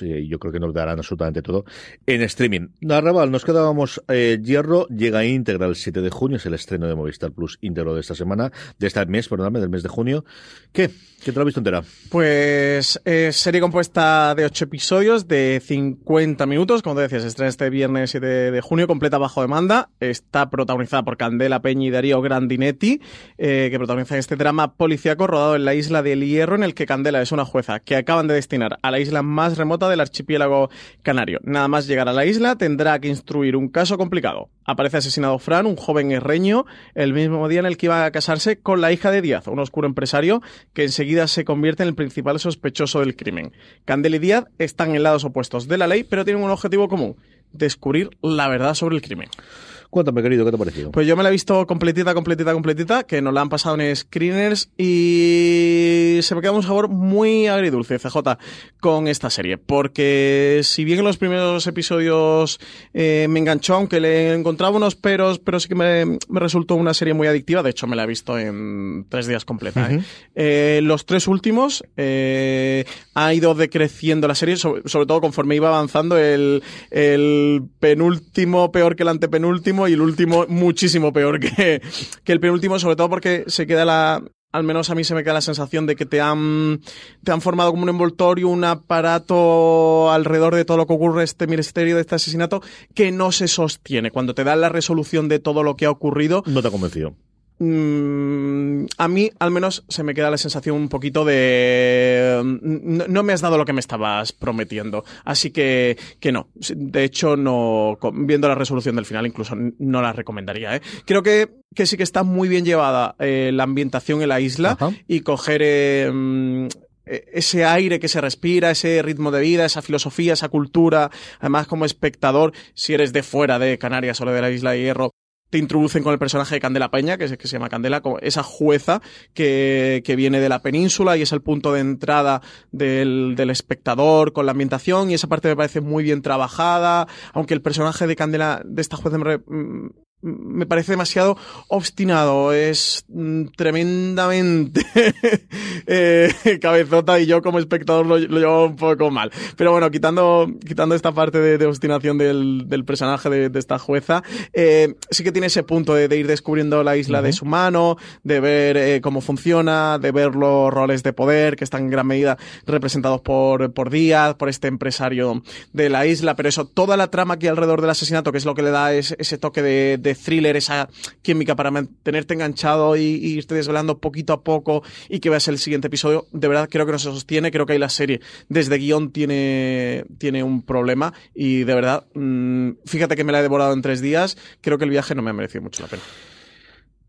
y yo creo que nos darán absolutamente todo en streaming. Narraval, nos quedábamos eh, Hierro, llega íntegra el 7 de junio, es el estreno de Movistar Plus íntegro de esta semana, de este mes, perdóname, del mes de junio. ¿Qué? ¿Qué te lo has visto entera? Pues eh, serie compuesta de 8 episodios de 50 minutos, como te decías, estrena este viernes 7 de junio, completa bajo demanda, está protagonizada por Candela Peña y Darío Grandinetti, eh, que protagonizan este drama policíaco rodado en la isla del Hierro, en el que Candela es una jueza que acaban de destinar a la isla más remota del archipiélago canario. Nada más llegar a la isla tendrá que instruir un caso complicado. Aparece asesinado Fran, un joven herreño, el mismo día en el que iba a casarse con la hija de Díaz, un oscuro empresario que enseguida se convierte en el principal sospechoso del crimen. Candel y Díaz están en lados opuestos de la ley, pero tienen un objetivo común, descubrir la verdad sobre el crimen. Cuéntame, querido, ¿qué te ha parecido? Pues yo me la he visto completita, completita, completita, que nos la han pasado en screeners y se me queda un sabor muy agridulce, CJ, con esta serie. Porque si bien en los primeros episodios eh, me enganchó, aunque le encontraba unos peros, pero sí que me, resultó una serie muy adictiva. De hecho, me la he visto en tres días completa. ¿eh? Eh, los tres últimos ha ido decreciendo la serie, sobre, todo conforme iba avanzando el, el penúltimo peor que el antepenúltimo y el último muchísimo peor que, que el penúltimo, sobre todo porque se queda la, al menos a mí se me queda la sensación de que te han, te han formado como un envoltorio, un aparato alrededor de todo lo que ocurre, este misterio de este asesinato, que no se sostiene. Cuando te dan la resolución de todo lo que ha ocurrido. No te ha convencido. Mm, a mí al menos se me queda la sensación un poquito de mm, no, me has dado lo que me estabas prometiendo así que que no de hecho no viendo la resolución del final incluso no la recomendaría ¿eh? creo que, que sí que está muy bien llevada eh, la ambientación en la isla y coger eh, mm, eh, ese aire que se respira, ese ritmo de vida, esa filosofía, esa cultura. Además, como espectador, si eres de fuera de Canarias o de la isla de Hierro, te introducen con el personaje de Candela Peña, que, es, que se llama Candela, como esa jueza que, que, viene de la península y es el punto de entrada del, del, espectador con la ambientación y esa parte me parece muy bien trabajada, aunque el personaje de Candela, de esta jueza, me, me parece demasiado obstinado, es mm, tremendamente eh, cabezota y yo como espectador lo, lo, llevo un poco mal. Pero bueno, quitando, quitando esta parte de, de obstinación del, del personaje de, de, esta jueza, eh, sí que tiene ese punto de, de ir descubriendo la isla uh -huh. de su mano, de ver eh, cómo funciona, de ver los roles de poder que están en gran medida representados por, por Díaz, por este empresario de la isla, pero eso, toda la trama aquí alrededor del asesinato, que es lo que le da ese toque de, thriller, esa química para mantenerte enganchado y, y, irte desvelando poquito a poco y que veas el siguiente episodio. De verdad, creo que no se sostiene. Creo que ahí la serie, desde guion, tiene, tiene un problema. Y de verdad, mmm, fíjate que me la he devorado en tres días. Creo que el viaje no me ha merecido mucho la pena.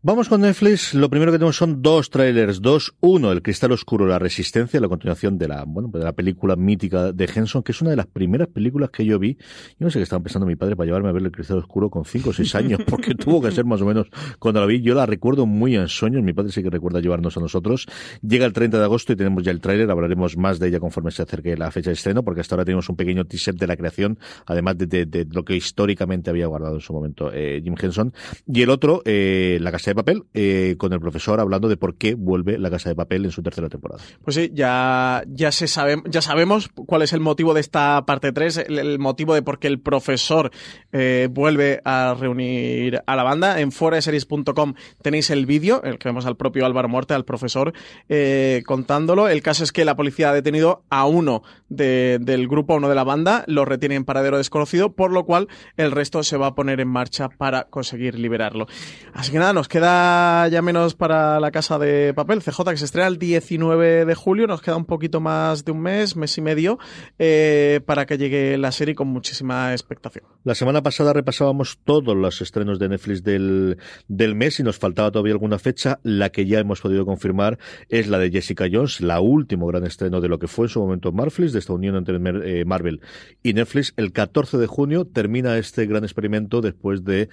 Vamos con Netflix. Lo primero que tenemos son dos trailers. Dos. Uno, El Cristal Oscuro, La Resistencia, la continuación de la, bueno, de la película mítica de Henson, que es una de las primeras películas que yo vi. Yo no sé qué estaba pensando mi padre para llevarme a ver El Cristal Oscuro con cinco o seis años, porque tuvo que ser más o menos cuando la vi. Yo la recuerdo muy en sueños. Mi padre sí que recuerda llevarnos a nosotros. Llega el 30 de agosto y tenemos ya el tráiler. Hablaremos más de ella conforme se acerque la fecha de estreno, porque hasta ahora tenemos un pequeño teaser de la creación, además de, de, de lo que históricamente había guardado en su momento eh, Jim Henson. Y el otro, eh, La Casa de Papel, eh, con el profesor hablando de por qué vuelve La Casa de Papel en su tercera temporada. Pues sí, ya, ya, se sabe, ya sabemos cuál es el motivo de esta parte 3, el, motivo de por qué el profesor eh, vuelve a reunir a la banda. En foreseries.com tenéis el vídeo, en el que vemos al propio Álvaro Morte, al profesor, eh, contándolo. El caso es que la policía ha detenido a uno de, del grupo, a uno de la banda, lo retiene en paradero desconocido, por lo cual el resto se va a poner en marcha para conseguir liberarlo. Así que nada, nos queda ya menos para la casa de papel, CJ, que se estrena el 19 de julio, nos queda un poquito más de un mes, mes y medio, eh, para que llegue la serie con muchísima expectación. La semana pasada repasábamos todos los estrenos de Netflix del, del mes y nos faltaba todavía alguna fecha. La que ya hemos podido confirmar es la de Jessica Jones, la último gran estreno de lo que fue en su momento Marflix, de esta unión entre eh, Marvel y Netflix. El 14 de junio termina este gran experimento después de,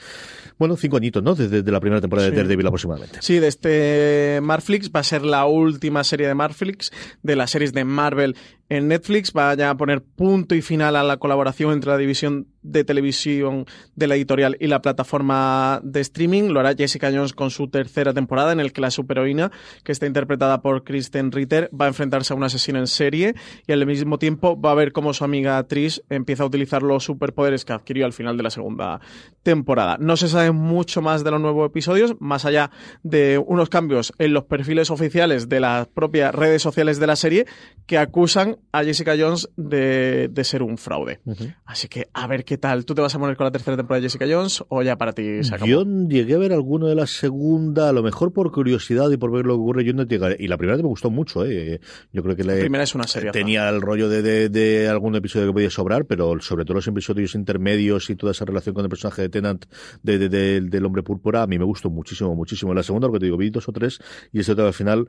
bueno, cinco añitos, ¿no? Desde, desde la primera temporada sí. de Daredevil aproximadamente. Sí, de este Marflix va a ser la última serie de Marflix, de las series de Marvel en Netflix. Va a poner punto y final a la colaboración entre la división de televisión de la editorial y la plataforma de streaming. Lo hará Jessica Jones con su tercera temporada, en el que la superheroína, que está interpretada por Kristen Ritter, va a enfrentarse a un asesino en serie y al mismo tiempo va a ver cómo su amiga Trish empieza a utilizar los superpoderes que adquirió al final de la segunda temporada. No se sabe mucho más de los nuevos episodios, más allá de unos cambios en los perfiles oficiales de las propias redes sociales de la serie que acusan a Jessica Jones de, de ser un fraude. Uh -huh. Así que a ver qué tal. ¿Tú te vas a poner con la tercera temporada de Jessica Jones o ya para ti se acabó? Yo llegué a ver alguno de la segunda, a lo mejor por curiosidad y por ver lo que ocurre. Yo no llegué, y la primera me gustó mucho, ¿eh? Yo creo que la primera es una serie. Tenía el rollo de, de, de, algún episodio que podía sobrar, pero sobre todo los episodios intermedios y toda esa relación con el personaje de Tennant de, de, del hombre púrpura, a mí me gustó muchísimo, muchísimo. La segunda, lo que te digo, vi dos o tres y ese al final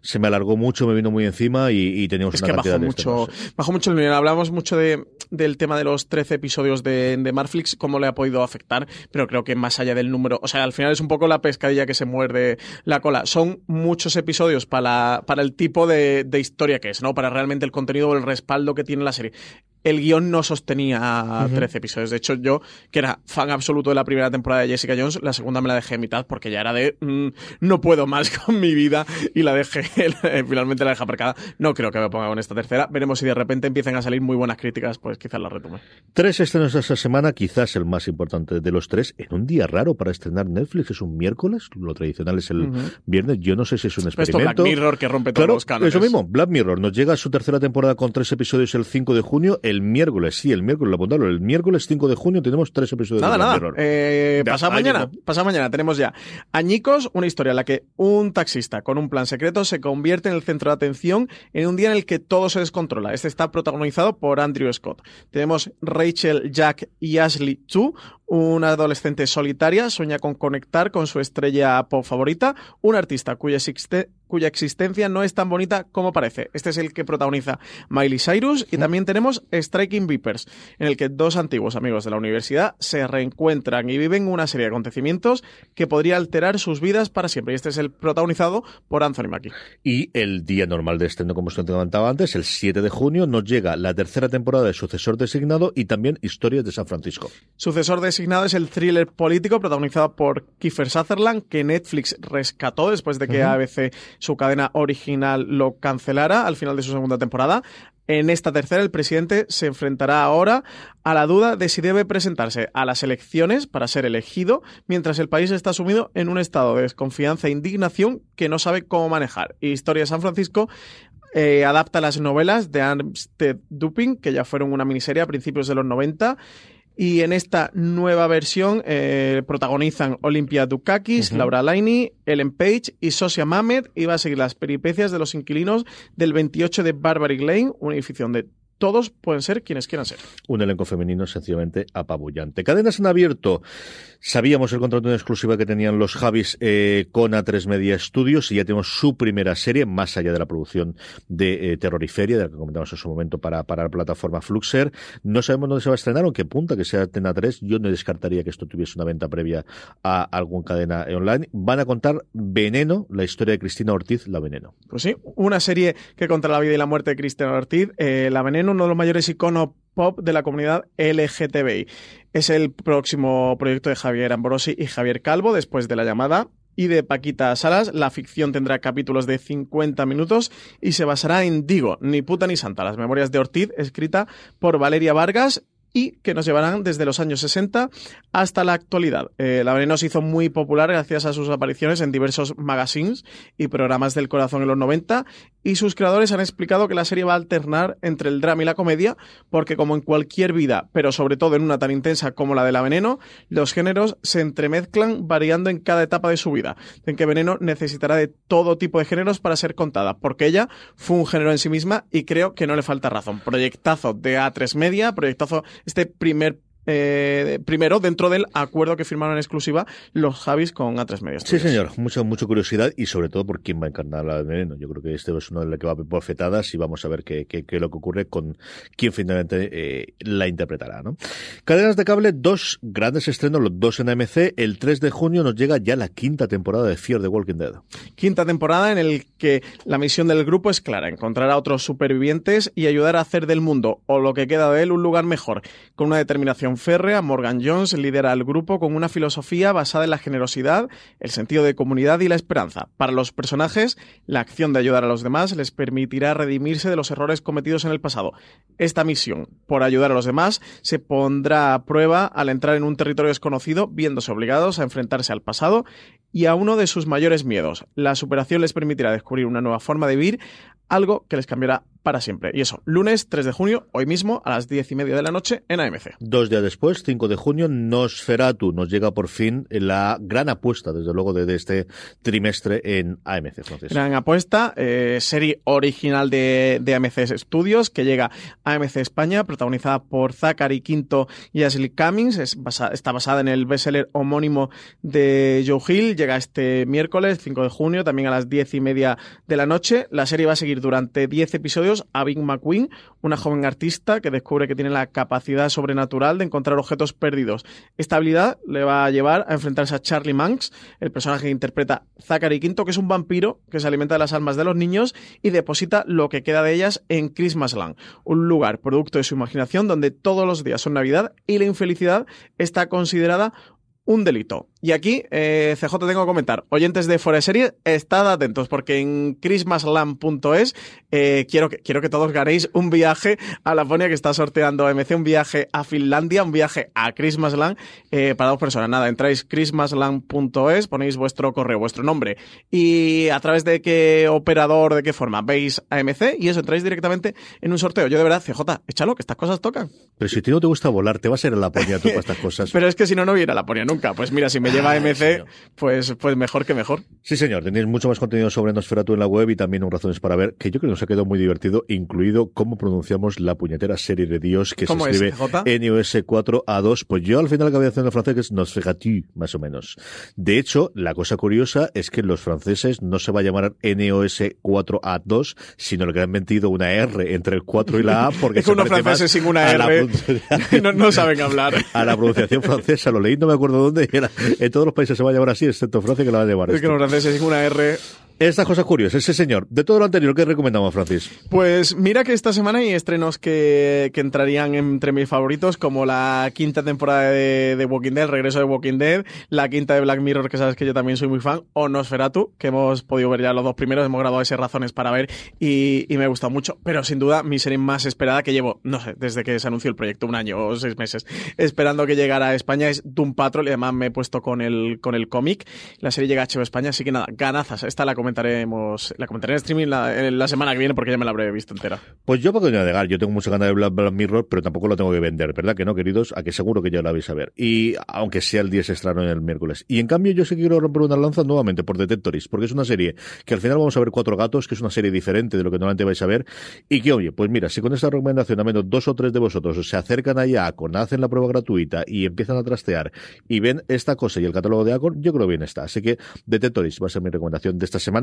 se me alargó mucho, me vino muy encima y, y teníamos es una cantidad de mucho, bajó mucho el nivel. Hablamos mucho de, del tema de los 13 episodios de, de Marflix, cómo le ha podido afectar, pero creo que más allá del número, o sea, al final es un poco la pescadilla que se muerde la cola. Son muchos episodios para, para el tipo de, de historia que es, ¿no? Para realmente el contenido o el respaldo que tiene la serie el guion no sostenía uh -huh. 13 episodios. De hecho, yo, que era fan absoluto de la primera temporada de Jessica Jones, la segunda me la dejé a mitad porque ya era de mmm, no puedo más con mi vida y la dejé, finalmente la dejé aparcada. No creo que me ponga con esta tercera. Veremos si de repente empiezan a salir muy buenas críticas, pues quizás la retome. Tres estrenos esta semana, quizás el más importante de los tres, en un día raro para estrenar Netflix, es un miércoles, lo tradicional es el uh -huh. viernes. Yo no sé si es un experimento. Esto Black Mirror que rompe todos claro, los cánones. Eso mismo, Black Mirror nos llega a su tercera temporada con tres episodios el 5 de junio. El el miércoles, sí, el miércoles, lo apuntaron, el miércoles 5 de junio tenemos tres episodios nada, de nada. Mirror. Eh, pasado mañana, pasado mañana tenemos ya Añicos, una historia en la que un taxista con un plan secreto se convierte en el centro de atención en un día en el que todo se descontrola. Este está protagonizado por Andrew Scott. Tenemos Rachel, Jack y Ashley Chu, una adolescente solitaria sueña con conectar con su estrella pop favorita, un artista cuya, cuya existencia no es tan bonita como parece. Este es el que protagoniza Miley Cyrus y también tenemos Striking Vipers, en el que dos antiguos amigos de la universidad se reencuentran y viven una serie de acontecimientos que podría alterar sus vidas para siempre. Y este es el protagonizado por Anthony Mackie. Y el día normal de estreno, como os comentaba antes, el 7 de junio, nos llega la tercera temporada de Sucesor Designado y también Historias de San Francisco. Sucesor Designado es el thriller político protagonizado por Kiefer Sutherland, que Netflix rescató después de que ABC, su cadena original, lo cancelara al final de su segunda temporada. En esta tercera, el presidente se enfrentará ahora a la duda de si debe presentarse a las elecciones para ser elegido, mientras el país está sumido en un estado de desconfianza e indignación que no sabe cómo manejar. Historia de San Francisco eh, adapta las novelas de Armstead Dupin, que ya fueron una miniserie a principios de los 90 y en esta nueva versión eh, protagonizan Olympia Dukakis, Laura Laini, Ellen Page y Sosia Mamed. Y va a seguir las peripecias de los inquilinos del 28 de Barbary Lane, un edificio donde todos pueden ser quienes quieran ser. Un elenco femenino sencillamente apabullante. Cadenas en abierto. Sabíamos el contrato de exclusiva que tenían los Javis eh, con A3 Media Studios y ya tenemos su primera serie, más allá de la producción de eh, Terroriferia, de la que comentamos en su momento para, para la plataforma Fluxer. No sabemos dónde se va a estrenar, aunque punta que sea Tena 3. Yo no descartaría que esto tuviese una venta previa a algún cadena online. Van a contar Veneno, la historia de Cristina Ortiz, La Veneno. Pues sí, una serie que contra la vida y la muerte de Cristina Ortiz, eh, La Veneno, uno de los mayores iconos pop de la comunidad LGTBI. Es el próximo proyecto de Javier Ambrosi y Javier Calvo, después de la llamada y de Paquita Salas. La ficción tendrá capítulos de 50 minutos y se basará en Digo, ni puta ni santa, las memorias de Ortiz, escrita por Valeria Vargas y que nos llevarán desde los años 60 hasta la actualidad. Eh, la Veneno se hizo muy popular gracias a sus apariciones en diversos magazines y programas del corazón en los 90 y sus creadores han explicado que la serie va a alternar entre el drama y la comedia porque como en cualquier vida, pero sobre todo en una tan intensa como la de la Veneno, los géneros se entremezclan variando en cada etapa de su vida. En que Veneno necesitará de todo tipo de géneros para ser contada, porque ella fue un género en sí misma y creo que no le falta razón. Proyectazo de A3 Media, proyectazo este primer eh, primero dentro del acuerdo que firmaron en exclusiva los Javis con A3 Media. Sí, señor, mucha, mucha curiosidad y sobre todo por quién va a encarnar la de veneno. Yo creo que este es uno de los que va a ver fetadas y vamos a ver qué, qué, qué, es lo que ocurre con quién finalmente eh, la interpretará. ¿no? Cadenas de cable, dos grandes estrenos, los dos en AMC. El 3 de junio nos llega ya la quinta temporada de Fear the Walking Dead. Quinta temporada en el que la misión del grupo es clara, encontrar a otros supervivientes y ayudar a hacer del mundo o lo que queda de él un lugar mejor, con una determinación férrea, Morgan Jones lidera el grupo con una filosofía basada en la generosidad, el sentido de comunidad y la esperanza. Para los personajes, la acción de ayudar a los demás les permitirá redimirse de los errores cometidos en el pasado. Esta misión, por ayudar a los demás, se pondrá a prueba al entrar en un territorio desconocido, viéndose obligados a enfrentarse al pasado y a uno de sus mayores miedos. La superación les permitirá descubrir una nueva forma de vivir, algo que les cambiará para siempre. Y eso, lunes 3 de junio, hoy mismo, a las 10 y media de la noche, en AMC. Dos días después, 5 de junio, Nosferatu. Nos llega por fin la gran apuesta, desde luego, de, este trimestre en AMC, Francis. Gran apuesta, eh, serie original de, de, AMC Studios, que llega a AMC España, protagonizada por Zachary Quinto y Ashley Cummings. Es basa, está basada en el bestseller homónimo de Joe Hill. Llega este miércoles, 5 de junio, también a las 10 y media de la noche. La serie va a seguir durante 10 episodios a Big McQueen, una joven artista que descubre que tiene la capacidad sobrenatural de encontrar objetos perdidos. Esta habilidad le va a llevar a enfrentarse a Charlie Manx, el personaje que interpreta Zachary Quinto, que es un vampiro que se alimenta de las almas de los niños y deposita lo que queda de ellas en Christmasland, un lugar producto de su imaginación donde todos los días son Navidad y la infelicidad está considerada un delito. Y aquí, eh, CJ, tengo que comentar, oyentes de Fuera Serie, estad atentos, porque en christmasland.es eh, quiero, que, quiero que todos ganéis un viaje a Laponia que está sorteando MC, un viaje a Finlandia, un viaje a Christmasland eh, para dos personas. Nada, entráis christmasland.es, ponéis vuestro correo, vuestro nombre y a través de qué operador, de qué forma veis a MC y eso entráis directamente en un sorteo. Yo de verdad, CJ, échalo, que estas cosas tocan. Pero si a ti no te gusta volar, te vas a ir a Laponia tú para estas cosas. Pero es que si no, no viene a Laponia nunca. Nunca. Pues mira, si me lleva Ay, MC, señor. pues, pues mejor que mejor. Sí, señor. Tenéis mucho más contenido sobre Nosferatu en la web y también un razones para ver, que yo creo que nos ha quedado muy divertido, incluido cómo pronunciamos la puñetera serie de Dios que se ¿Cómo es, escribe Jota? NOS 4A2. Pues yo al final acabé haciendo en francés que es Nosferatu, más o menos. De hecho, la cosa curiosa es que los franceses no se va a llamar NOS 4A2, sino que han metido una R entre el 4 y la A porque Es que se unos franceses sin una la R no, no saben hablar. a la pronunciación francesa. Lo leí, no me acuerdo dónde. y era- en todos los países se va a llamar así, excepto Francia, que la va a llamar Es que esto. los franceses sin una R Estas cosas curiosas, ese señor. De todo lo anterior, ¿qué recomendamos, Francis? Pues mira que esta semana hay estrenos que, que entrarían entre mis favoritos, como la quinta temporada de, Walking Dead, el regreso de Walking Dead, la quinta de Black Mirror, que sabes que yo también soy muy fan, o Nosferatu, que hemos podido ver ya los dos primeros, hemos grabado ese razones para ver y, y me ha gustado mucho. Pero sin duda, mi serie más esperada que llevo, no sé, desde que se anunció el proyecto, un año o seis meses, esperando que llegara a España, es Doom Patrol, y además me he puesto con el, con el cómic. La serie llega a HBO España, así que nada, ganazas. Esta la comentaremos, la comentaré en streaming la, la semana que viene porque ya me la habré visto entera. Pues yo, para que negar, yo tengo mucha ganas de Black, Black Mirror, pero tampoco lo tengo que vender, ¿verdad? Que no, queridos, a que seguro que ya lo vais a ver. Y aunque sea el día se estreno en el miércoles. Y en cambio, yo sí quiero romper una lanza nuevamente por Detectoris, porque es una serie que al final vamos a ver cuatro gatos, que es una serie diferente de lo que normalmente vais a ver. Y que, oye, pues mira, si con esta recomendación a menos dos o tres de vosotros se acercan ahí a Acon, hacen la prueba gratuita y empiezan a trastear y ven esta cosa y el catálogo de Acon, yo creo bien está. Así que Detectoris va a ser mi recomendación de esta semana.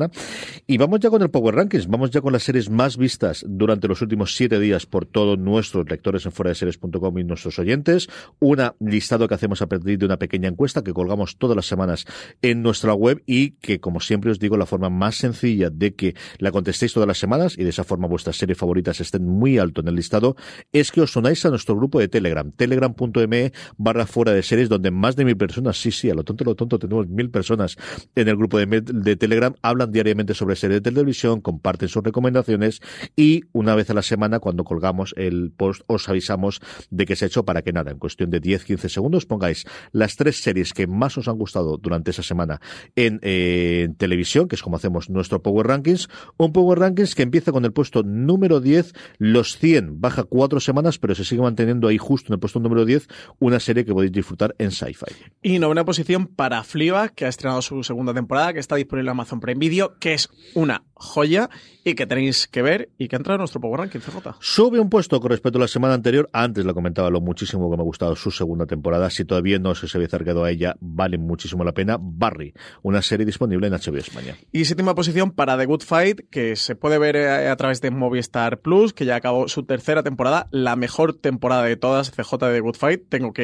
Y vamos ya con el Power Rankings, vamos ya con las series más vistas durante los últimos siete días por todos nuestros lectores en fuera de series.com y nuestros oyentes. Una listado que hacemos a partir de una pequeña encuesta que colgamos todas las semanas en nuestra web y que, como siempre os digo, la forma más sencilla de que la contestéis todas las semanas y de esa forma vuestras series favoritas estén muy alto en el listado es que os unáis a nuestro grupo de Telegram, telegram.me barra fuera de series, donde más de mil personas, sí, sí, a lo tonto, lo tonto, tenemos mil personas en el grupo de, de Telegram, hablan diariamente sobre series de televisión, comparten sus recomendaciones y una vez a la semana, cuando colgamos el post, os avisamos de que se ha hecho para que nada, en cuestión de 10-15 segundos, pongáis las tres series que más os han gustado durante esa semana en, eh, en televisión, que es como hacemos nuestro Power Rankings, un Power Rankings que empieza con el puesto número 10, los 100, baja cuatro semanas, pero se sigue manteniendo ahí justo en el puesto número 10, una serie que podéis disfrutar en Sci-Fi. Y novena posición para Fleabag, que ha estrenado su segunda temporada, que está disponible en Amazon Prime Video, que es una joya y que tenéis que ver y que entra en nuestro Power Ranking, CJ. Sube un puesto con respecto a la semana anterior. Antes lo comentaba lo muchísimo que me ha gustado su segunda temporada. Si todavía no se había acercado a ella, vale muchísimo la pena. Barry, una serie disponible en HBO España. Y séptima posición para The Good Fight, que se puede ver eh, a través de Movistar Plus, que ya acabó su tercera temporada, la mejor temporada de todas, CJ de The Good Fight. Tengo que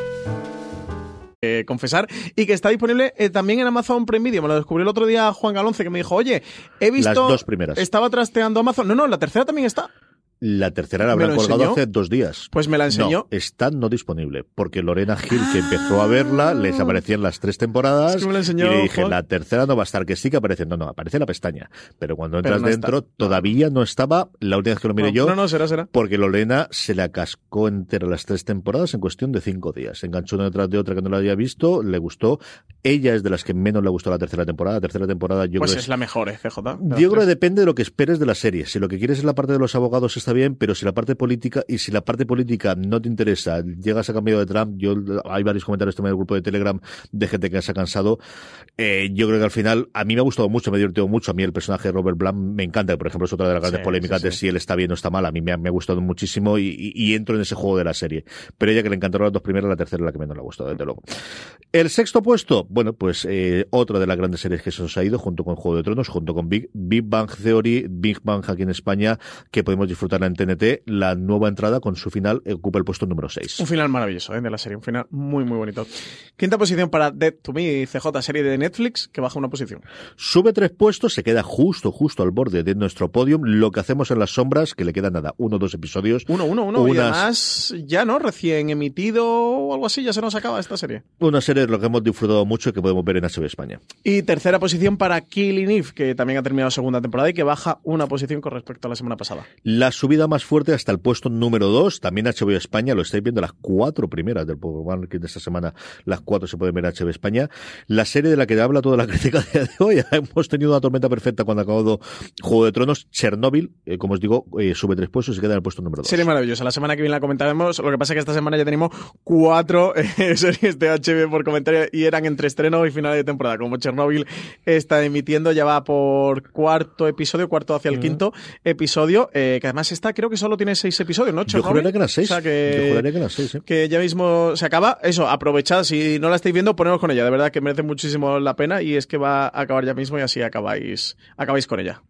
Eh, confesar, y que está disponible eh, también en Amazon Prime Video. Me lo descubrió el otro día Juan Galonce, que me dijo, oye, he visto... Las dos primeras. Estaba trasteando Amazon. No, no, la tercera también está. La tercera la ¿Me habrán colgado enseñó? hace dos días. Pues me la enseñó. No, está no disponible. Porque Lorena Gil, que empezó a verla, les aparecían las tres temporadas. Es que me la enseñó, y le dije, la tercera no va a estar, que sí que aparece. No, no, aparece la pestaña. Pero cuando Pero entras está. dentro, todavía no estaba. La última vez que lo miré no, yo. no, no, será, será. Porque Lorena se la cascó entera las tres temporadas en cuestión de cinco días. Se enganchó una detrás de otra que no la había visto, le gustó. Ella es de las que menos le gustó la tercera temporada. La tercera temporada yo Pues creo es la mejor, eh, CJ. yo creo que depende de lo que esperes de la serie. Si lo que quieres es la parte de los abogados está bien, pero si la parte política y si la parte política no te interesa, llegas a cambio de Trump, yo hay varios comentarios también en el grupo de Telegram de gente que se ha cansado. Eh, yo creo que al final a mí me ha gustado mucho, me ha divertido mucho. A mí el personaje de Robert Blunt me encanta, por ejemplo, es otra de las grandes Sí, polémicas sí, de si él está bien o está mal. A mí me ha, me ha gustado muchísimo y, y- y entro en ese juego de la serie. Pero ella que le encantaron las dos primeras, la tercera es la que menos le ha gustado, desde luego. El sexto puesto, bueno, pues eh, otra de las grandes series que se nos ha ido, junto con Juego de Tronos, junto con Big, Big Bang Theory, Big Bang aquí en España, que podemos disfrutar en TNT. La nueva entrada con su final eh, ocupa el puesto número 6. Un final maravilloso ¿eh? de la serie, un final muy, muy bonito. Quinta posición para Dead to Me, CJ, serie de Netflix, que baja una posición. Sube tres puestos, se queda justo, justo al borde de nuestro podium. Lo que hacemos en las sombras, que le queda nada, uno o dos episodios. Uno, uno, uno. Y Unas- además, ya no, recién emitido o algo así, ya se nos acaba esta serie. Una serie de lo que hemos disfrutado mucho mucho que podemos ver en HBO España. Y tercera posición para Killing Eve, que también ha terminado segunda temporada y que baja una posición con respecto a la semana pasada. La subida más fuerte hasta el puesto número 2, también HBO España, lo estáis viendo las cuatro primeras del Power de esta semana, las cuatro se pueden ver en HBO España. La serie de la que habla toda la crítica de hoy, hemos tenido una tormenta perfecta cuando ha acabado Juego de Tronos, Chernobyl, eh, como os digo, eh, sube tres puestos y se queda en el puesto número 2. Serie maravillosa, la semana que viene la comentaremos, lo que pasa es que esta semana ya tenemos cuatro eh, series de HBO por comentario y eran entre estreno y final de temporada, como Chernobyl está emitiendo, ya va por cuarto episodio, cuarto hacia el quinto episodio, que además está, creo que solo tiene seis episodios, ¿no? Yo juraría que eran seis. que, ya mismo se acaba. Eso, aprovechad, si no la estáis viendo, ponemos con ella, de verdad que merece muchísimo la pena y es que va a acabar ya mismo y así acabáis, acabáis con ella.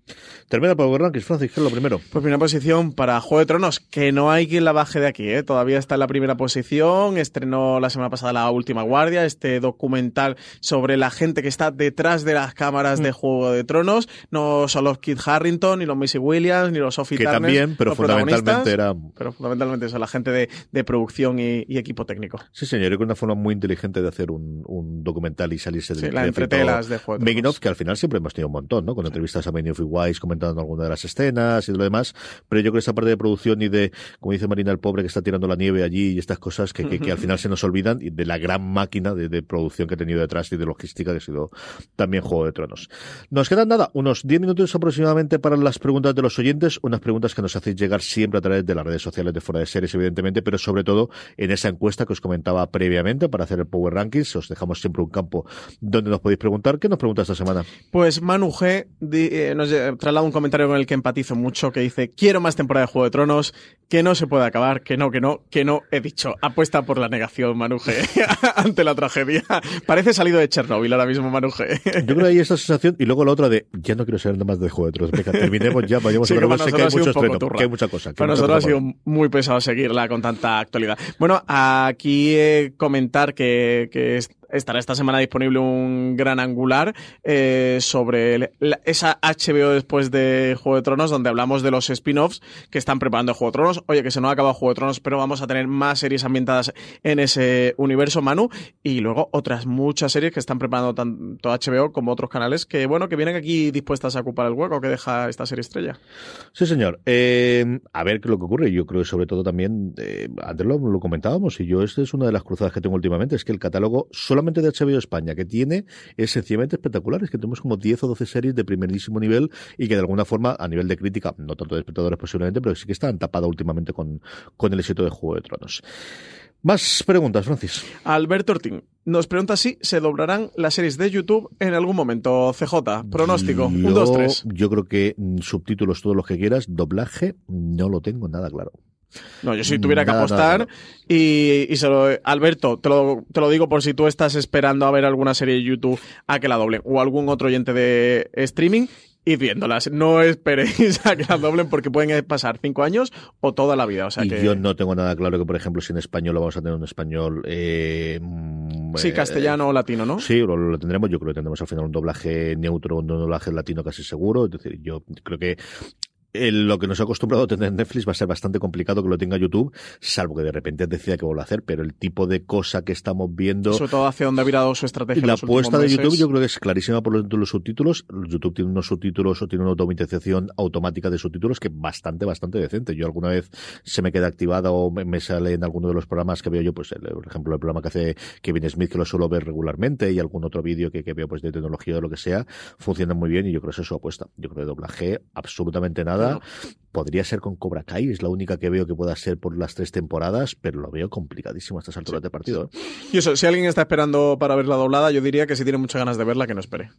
Termina Power Rankings, Francis, ¿qué es lo primero? Pues primera posición para Juego de Tronos, que no hay quien la baje de aquí, ¿eh? todavía está en la primera posición, estrenó la semana pasada La Última Guardia, este documental sobre la gente que está detrás de las cámaras de mm. Juego de Tronos, no son los Kit Harrington, ni los Missy Williams, ni los Sophie Que también, pero fundamentalmente era... Pero fundamentalmente eso, la gente de, de producción y, equipo técnico. Sí, señor, creo que una forma muy inteligente de hacer un, un documental y salirse de... La entretelas de Juego de Tronos. que al final siempre hemos tenido un montón, ¿no? Con entrevistas a Benioff y Wise comentando alguna de las escenas y de lo demás, pero yo creo que esa parte de producción y de, como dice Marina el pobre que está tirando la nieve allí y estas cosas que, que, al final se nos olvidan y de la gran máquina de, de, producción que ha tenido detrás y de logística que ha sido también Juego de Tronos. Nos quedan nada, unos 10 minutos aproximadamente para las preguntas de los oyentes, unas preguntas que nos hacéis llegar siempre a través de las redes sociales de Fuera de Series, evidentemente, pero sobre todo en esa encuesta que os comentaba previamente para hacer el Power Rankings. Os dejamos siempre un campo donde nos podéis preguntar. ¿Qué nos pregunta esta semana? Pues Manu G eh, nos traslada un comentario con el que empatizo mucho, que dice, quiero más temporada de Juego de Tronos, que no se puede acabar, que no, que no, que no, he dicho, apuesta por la negación, Manuje, ante la tragedia. Parece salido de Chernobyl ahora mismo, Manuje. Yo creo que hay esa sensación, y luego la otra de, ya no quiero saber nada más de Juego de Tronos, venga, terminemos ya, vayamos sí, a ver, sé que hay mucho que hay mucha cosa. Para nosotros ha sido muy pesado seguirla con tanta actualidad. Bueno, aquí eh, comentar que, que estará esta semana disponible un gran angular eh, sobre esa HBO después de Juego de Tronos, donde hablamos de los spin-offs que están preparando Juego de Tronos. Oye, que se nos ha acabado Juego de Tronos, pero vamos a tener más series ambientadas en ese universo, Manu. Y luego otras muchas series que están preparando tanto HBO como otros canales que, bueno, que vienen aquí dispuestas a ocupar el hueco que deja esta serie estrella. Sí, señor. Eh, a ver qué es lo que ocurre. Yo creo que sobre todo también, eh, antes lo, lo comentábamos, y yo esta es una de las cruzadas que tengo últimamente, es que el catálogo solo de HBO España que tiene es sencillamente espectacular. Es que tenemos como 10 o 12 series de primerísimo nivel y que de alguna forma, a nivel de crítica, no tanto de espectadores posiblemente, pero sí que están tapadas últimamente con, con el éxito de Juego de Tronos. Más preguntas, Francis. Alberto Ortín nos pregunta si se doblarán las series de YouTube en algún momento. CJ, pronóstico. un, dos, tres. Yo creo que mm, subtítulos todos los que quieras, doblaje, no lo tengo nada claro. No, yo si tuviera que apostar y, y se lo, Alberto, te lo, te lo digo por si tú estás esperando a ver alguna serie de YouTube a que la doblen o algún otro oyente de streaming y viéndolas. No esperéis a que la doblen porque pueden pasar cinco años o toda la vida. O sea y yo no tengo nada claro que, por ejemplo, si en español lo vamos a tener un español. Eh, mm, sí, castellano o latino, ¿no? Sí, lo, lo, tendremos. Yo creo que tendremos al final un doblaje neutro, un doblaje latino casi seguro. Es decir, yo creo que lo que nos ha acostumbrado a tener Netflix va a ser bastante complicado que lo tenga YouTube, salvo que de repente decida que vuelva a hacer, pero el tipo de cosa que estamos viendo... Sobre todo hacia dónde ha virado su estrategia. La apuesta de YouTube yo creo que es clarísima por los subtítulos. YouTube tiene unos subtítulos o tiene una automatización automática de subtítulos que bastante, bastante decente. Yo alguna vez se me queda activada o me sale en alguno de los programas que veo yo, pues por ejemplo el programa que hace Kevin Smith, que lo suelo ver regularmente, y algún otro vídeo que, que veo pues de tecnología o lo que sea, funciona muy bien y yo creo que es su apuesta. Yo creo que doblaje absolutamente nada ¿verdad? Podría ser con Cobra Kai, es la única que veo que pueda ser por las tres temporadas, pero lo veo complicadísimo a estas alturas de partido. ¿eh? Y eso, si alguien está esperando para ver la doblada, yo diría que si tiene muchas ganas de verla, que no espere.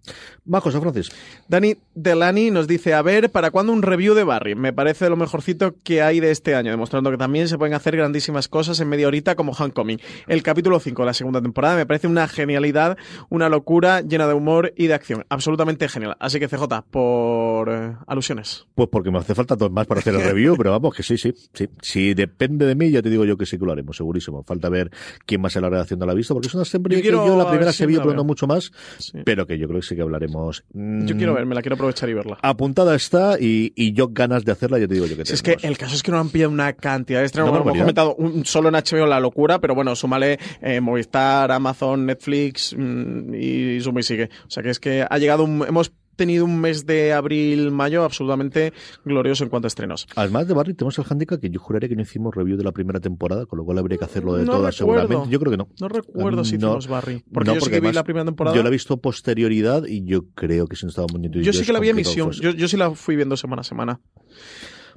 Más cosas, Francis. Dani Delani nos dice, a ver, ¿para cuándo un review de Barry? Me parece lo mejorcito que hay de este año, demostrando que también se pueden hacer grandísimas cosas en media horita como Homecoming. El capítulo 5 de la segunda temporada me parece una genialidad, una locura llena de humor y de acción. Absolutamente genial. Así que CJ, por eh, alusiones. Pues porque me hace falta más más para hacer el review, pero vamos, que sí, sí, sí. Si depende de mí, ya te digo yo que sí que lo haremos, segurísimo. Falta ver quién más en la redacción no la ha visto, porque es una serie que yo la primera se vio pronto mucho más, pero que yo creo que sí que hablaremos. Yo quiero ver, me la quiero aprovechar y verla. Apuntada está y, y yo ganas de hacerla, ya te digo yo que si Es que el caso es que no han pillado una cantidad de estrenos. hemos comentado un, solo en HBO la locura, pero bueno, súmale eh, Movistar, Amazon, Netflix mm, y suma y sigue. O sea que es que ha llegado un, hemos tenido un mes de abril-mayo absolutamente glorioso en cuanto a estrenos. Además de Barry, tenemos el handicap que yo juraría que no hicimos review de la primera temporada, con lo cual habría que hacerlo de todas seguramente. Yo creo que no. No recuerdo si hicimos Barry. Porque yo sí que vi la primera temporada. Yo la he visto posterioridad y yo creo que sí estaba muy Yo sí que la vi emisión. Yo, yo sí la fui viendo semana a semana.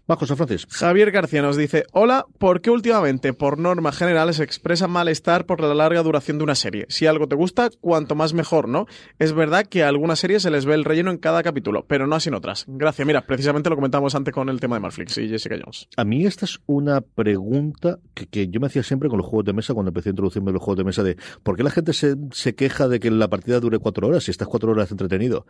Va, José Francis. Javier García nos dice, hola, ¿por qué últimamente, por norma general, se expresa malestar por la larga duración de una serie? Si algo te gusta, cuanto más mejor, ¿no? Es verdad que a algunas series se les ve el relleno en cada capítulo, pero no así en otras. Gracias. Mira, precisamente lo comentamos antes con el tema de Marflix y Jessica Jones. A mí esta es una pregunta que, yo me hacía siempre con los juegos de mesa cuando empecé a introducirme los juegos de mesa de ¿por qué la gente se, se queja de que la partida dure cuatro horas si estas cuatro horas entretenido?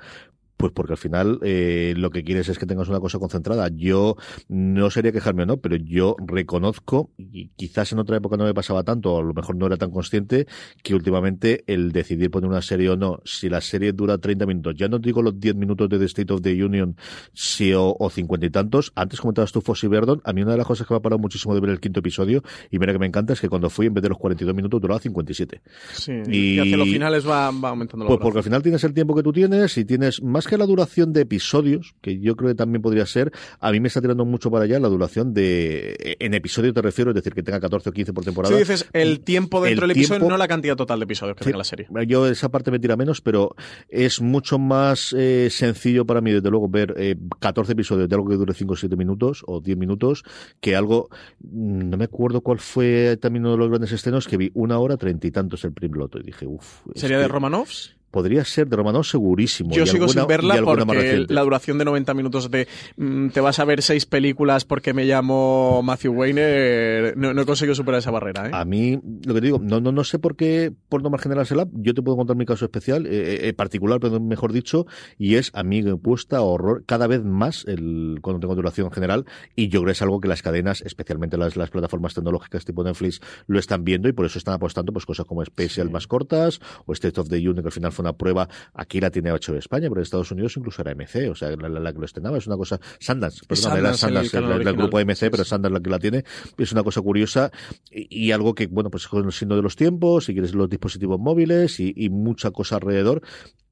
Pues porque al final eh, lo que quieres es que tengas una cosa concentrada. Yo no sería quejarme o no, pero yo reconozco, y quizás en otra época no me pasaba tanto, o a lo mejor no era tan consciente, que últimamente el decidir poner una serie o no, si la serie dura 30 minutos, ya no digo los 10 minutos de The State of the Union si o, o 50 y tantos, antes comentabas tú Fossy Verdon, a mí una de las cosas que me ha parado muchísimo de ver el quinto episodio, y mira que me encanta, es que cuando fui en vez de los 42 minutos duraba 57. Sí, y, hacia los finales va, va aumentando la Pues porque al final tienes el tiempo que tú tienes y tienes más que la duración de episodios, que yo creo que también podría ser, a mí me está tirando mucho para allá la duración de. En episodio te refiero, es decir, que tenga 14 o 15 por temporada. Si dices el tiempo dentro del episodio, no la cantidad total de episodios que tenga la serie. Yo esa parte me tira menos, pero es mucho más eh, sencillo para mí, desde luego, ver eh, 14 episodios de algo que dure 5 o 7 minutos o 10 minutos que algo. Mm, no me acuerdo cuál fue también uno de los grandes estrenos que vi una hora treinta y tantos el primloto y dije, uff. ¿Sería de Romanovs? Podría ser de Romanov segurísimo. Yo sigo sin verla porque la duración de 90 minutos de mm, te vas a ver seis películas porque me llamo Matthew Wayne, eh, no, he conseguido superar esa barrera. ¿eh? A mí, lo que te digo, no, no, no sé por qué, por no generársela, yo te puedo contar mi caso especial, eh, particular, pero mejor dicho, y es a mí me cuesta horror cada vez más el, cuando tengo duración general, y yo creo que es algo que las cadenas, especialmente las, las plataformas tecnológicas tipo Netflix, lo están viendo y por eso están apostando pues cosas como Special más cortas o State of the Union, que al final fue una prueba, aquí la tiene hecho España, pero en Estados Unidos incluso era MC, o sea, la, que lo estrenaba es una cosa, Sanders, perdón, era Sanders, el, grupo MC, pero Sanders la que la tiene, es una cosa curiosa y, algo que, bueno, pues siendo de los tiempos, si quieres los dispositivos móviles y, y mucha cosa alrededor,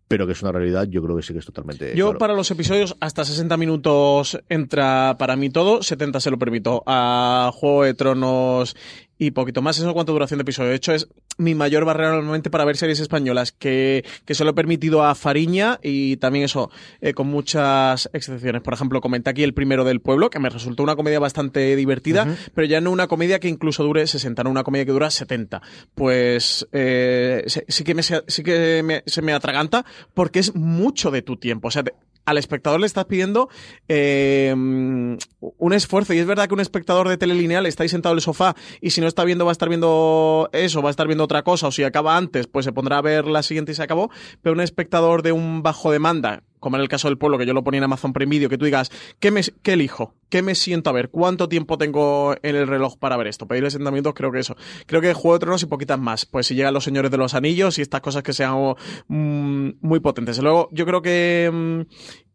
pero que es una realidad, yo creo que sí que es totalmente. Yo, para los episodios, hasta 60 minutos entra para mí todo, 70 se lo permito. A Juego de Tronos y poquito más. Eso en cuanto a duración de episodio. De hecho, es mi mayor barrera normalmente para ver series españolas, que, que se lo he permitido a Fariña y también eso, eh, con muchas excepciones. Por ejemplo, comenté aquí El primero del pueblo, que me resultó una comedia bastante divertida, pero ya no una comedia que incluso dure 60, no una comedia que dura 70. Pues eh, sí que, me, sí que se me atraganta porque es mucho de tu tiempo. O sea, al espectador le estás pidiendo eh, un esfuerzo. Y es verdad que un espectador de telelineal está ahí sentado en el sofá y si no está viendo va a estar viendo eso, va a estar viendo otra cosa. O si acaba antes, pues se pondrá a ver la siguiente y se acabó. Pero un espectador de un bajo demanda como en el caso del pueblo, que yo lo ponía en Amazon Prime Video, que tú digas, ¿qué, me, qué elijo? ¿Qué me siento a ver? ¿Cuánto tiempo tengo en el reloj para ver esto? Pedirle 60 minutos, creo que eso. Creo que Juego de Tronos y poquitas más. Pues si llegan los Señores de los Anillos y estas cosas que sean mm, muy potentes. Luego, yo creo que, mm,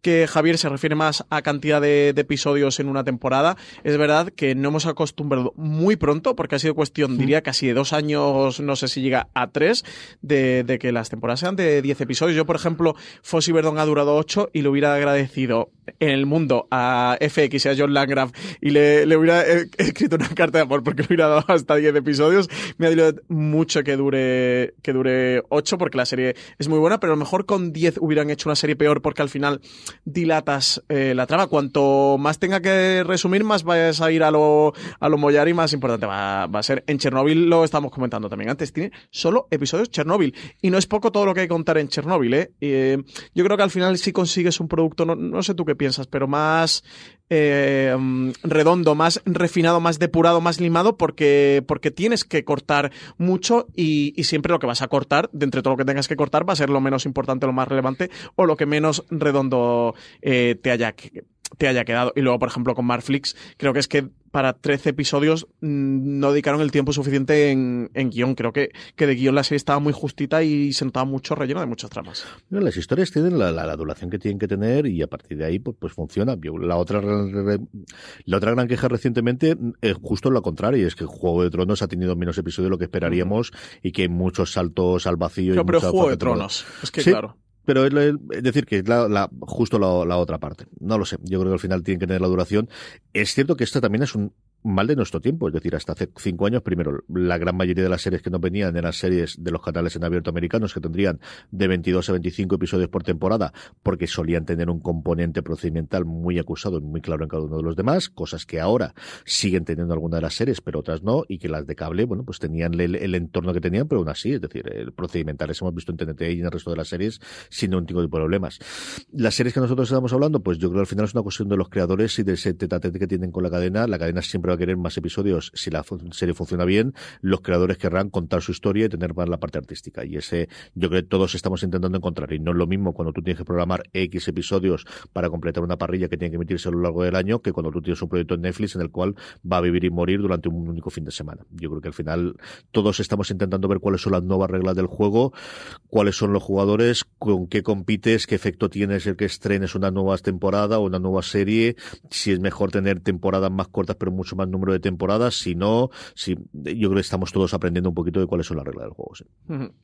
que Javier se refiere más a cantidad de, episodios en una temporada. Es verdad que no hemos acostumbrado muy pronto, porque ha sido cuestión, diría, casi de dos años, no sé si llega a tres, de, de que las temporadas sean de 10 episodios. Yo, por ejemplo, Fossi Verdon ha durado 8 y le hubiera agradecido en el mundo a FX y a John Landgraf y le, le hubiera escrito una carta de amor porque le hubiera dado hasta 10 episodios. Me ha dicho mucho que dure, que dure 8 porque la serie es muy buena, pero a lo mejor con 10 hubieran hecho una serie peor porque al final dilatas eh, la trama. Cuanto más tenga que resumir, más vayas a ir a lo, a lo mollar y más importante va, va a ser. En Chernobyl lo estamos comentando también antes, tiene solo episodios Chernobyl y no es poco todo lo que hay que contar en Chernobyl. ¿eh? eh yo creo que al final si consigues un producto, no, no sé tú qué piensas, pero más eh, redondo, más refinado, más depurado, más limado, porque, porque tienes que cortar mucho y, siempre lo que vas a cortar, de entre todo lo que tengas que cortar, va a ser lo menos importante, lo más relevante o lo que menos redondo eh, te haya te haya quedado. Y luego, por ejemplo, con Marflix, creo que es que para 13 episodios mm, no dedicaron el tiempo suficiente en, en guion. Creo que, que de guion la serie estaba muy justita y sentaba mucho relleno de muchas tramas. Bueno, las historias tienen la, la, la, duración que tienen que tener y a partir de ahí pues, pues funciona. La otra, la otra gran queja recientemente es justo lo contrario, y es que Juego de Tronos ha tenido menos episodios de lo que esperaríamos y que hay muchos saltos al vacío. Pero, y pero Juego de Tronos, es que Sí. claro. Pero es, es decir, que es la, la- justo la, la otra parte. No lo sé. Yo creo que al final tienen que tener la duración. Es cierto que esta también es un mal de nuestro tiempo. Es decir, hasta hace cinco años, primero, la gran mayoría de las series que nos venían eran series de los canales en abierto americanos que tendrían de 22 a 25 episodios por temporada, porque solían tener un componente procedimental muy acusado y muy claro en cada uno de los demás, cosas que ahora siguen teniendo algunas de las series, pero otras no, y que las de cable, bueno, pues tenían el, entorno que tenían, pero aún así, es decir, el procedimentales hemos visto en TNT y en el resto de las series sin ningún tipo de problemas. Las series que nosotros estamos hablando, pues yo creo que al final es una cuestión de los creadores y de ese tete a tete que tienen con la cadena. La cadena siempre va a querer más episodios si la serie funciona bien. Los creadores querrán contar su historia y tener más la parte artística. Y ese, yo creo que todos estamos intentando encontrar. Y no es lo mismo cuando tú tienes que programar X episodios para completar una parrilla que tiene que emitirse a lo largo del año que cuando tú tienes un proyecto en Netflix en el cual va a vivir y morir durante un único fin de semana. Yo creo que al final todos estamos intentando ver cuáles son las nuevas reglas del juego, cuáles son los jugadores, con qué compites, qué efecto tienes el que estrenes una nueva temporada o una nueva serie, si es mejor tener temporadas más cortas pero mucho más número de temporadas, si no, si yo creo que estamos todos aprendiendo un poquito de cuáles son las reglas del juego. Sí.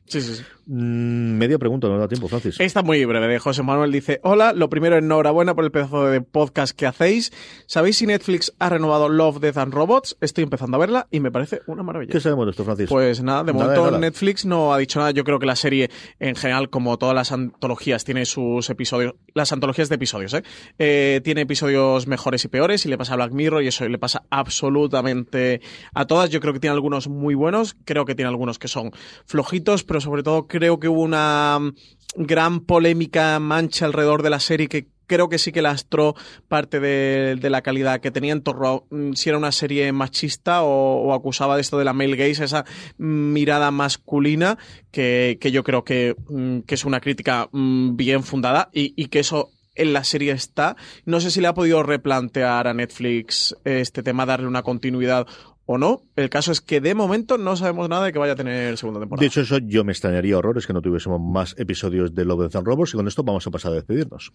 Sí, sí, sí. Mm, media pregunta, no da tiempo, Francis. Esta muy breve de José Manuel dice, hola, lo primero enhorabuena por el pedazo de podcast que hacéis. ¿Sabéis si Netflix ha renovado Love, Death and Robots? Estoy empezando a verla y me parece una maravilla. ¿Qué sabemos de esto, Francis? Pues nada, de Nada momento nada. Netflix no ha dicho nada. Yo creo que la serie, en general, como todas las antologías, tiene sus episodios, las antologías de episodios, ¿eh? Eh, tiene episodios mejores y peores, y le pasa a Black Mirror, y eso le pasa absolutamente a todas. Yo creo que tiene algunos muy buenos, creo que tiene algunos que son flojitos, pero sobre todo creo que hubo una mm, gran polémica mancha alrededor de la serie que creo que sí que lastró parte de, la calidad que tenía en torno a mm, si era una serie machista o, acusaba de esto de la male gaze, esa mirada masculina que, yo creo que, mm, que es una crítica bien fundada y que eso en la serie está. No sé si le ha podido replantear a Netflix este tema, darle una continuidad o no. El caso es que de momento no sabemos nada de que vaya a tener segunda temporada. De hecho, eso yo me extrañaría horrores que no tuviésemos más episodios de Love, Death and Robots y con esto vamos a pasar a despedirnos.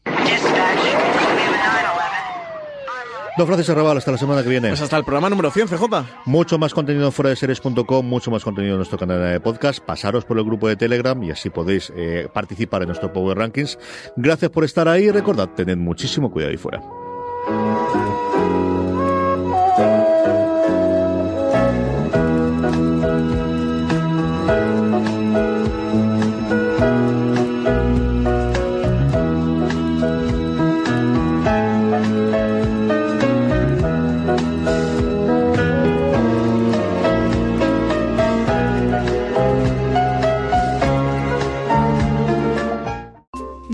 Don Francis Arrabal, hasta la semana que viene. pues hasta el programa número 100, CJ. Mucho más contenido en fuera de series.com, mucho más contenido en nuestro canal de podcast. Pasaros por el grupo de Telegram y así podéis eh, participar en nuestro Power Rankings. Gracias por estar ahí y recordad, tened muchísimo cuidado ahí fuera.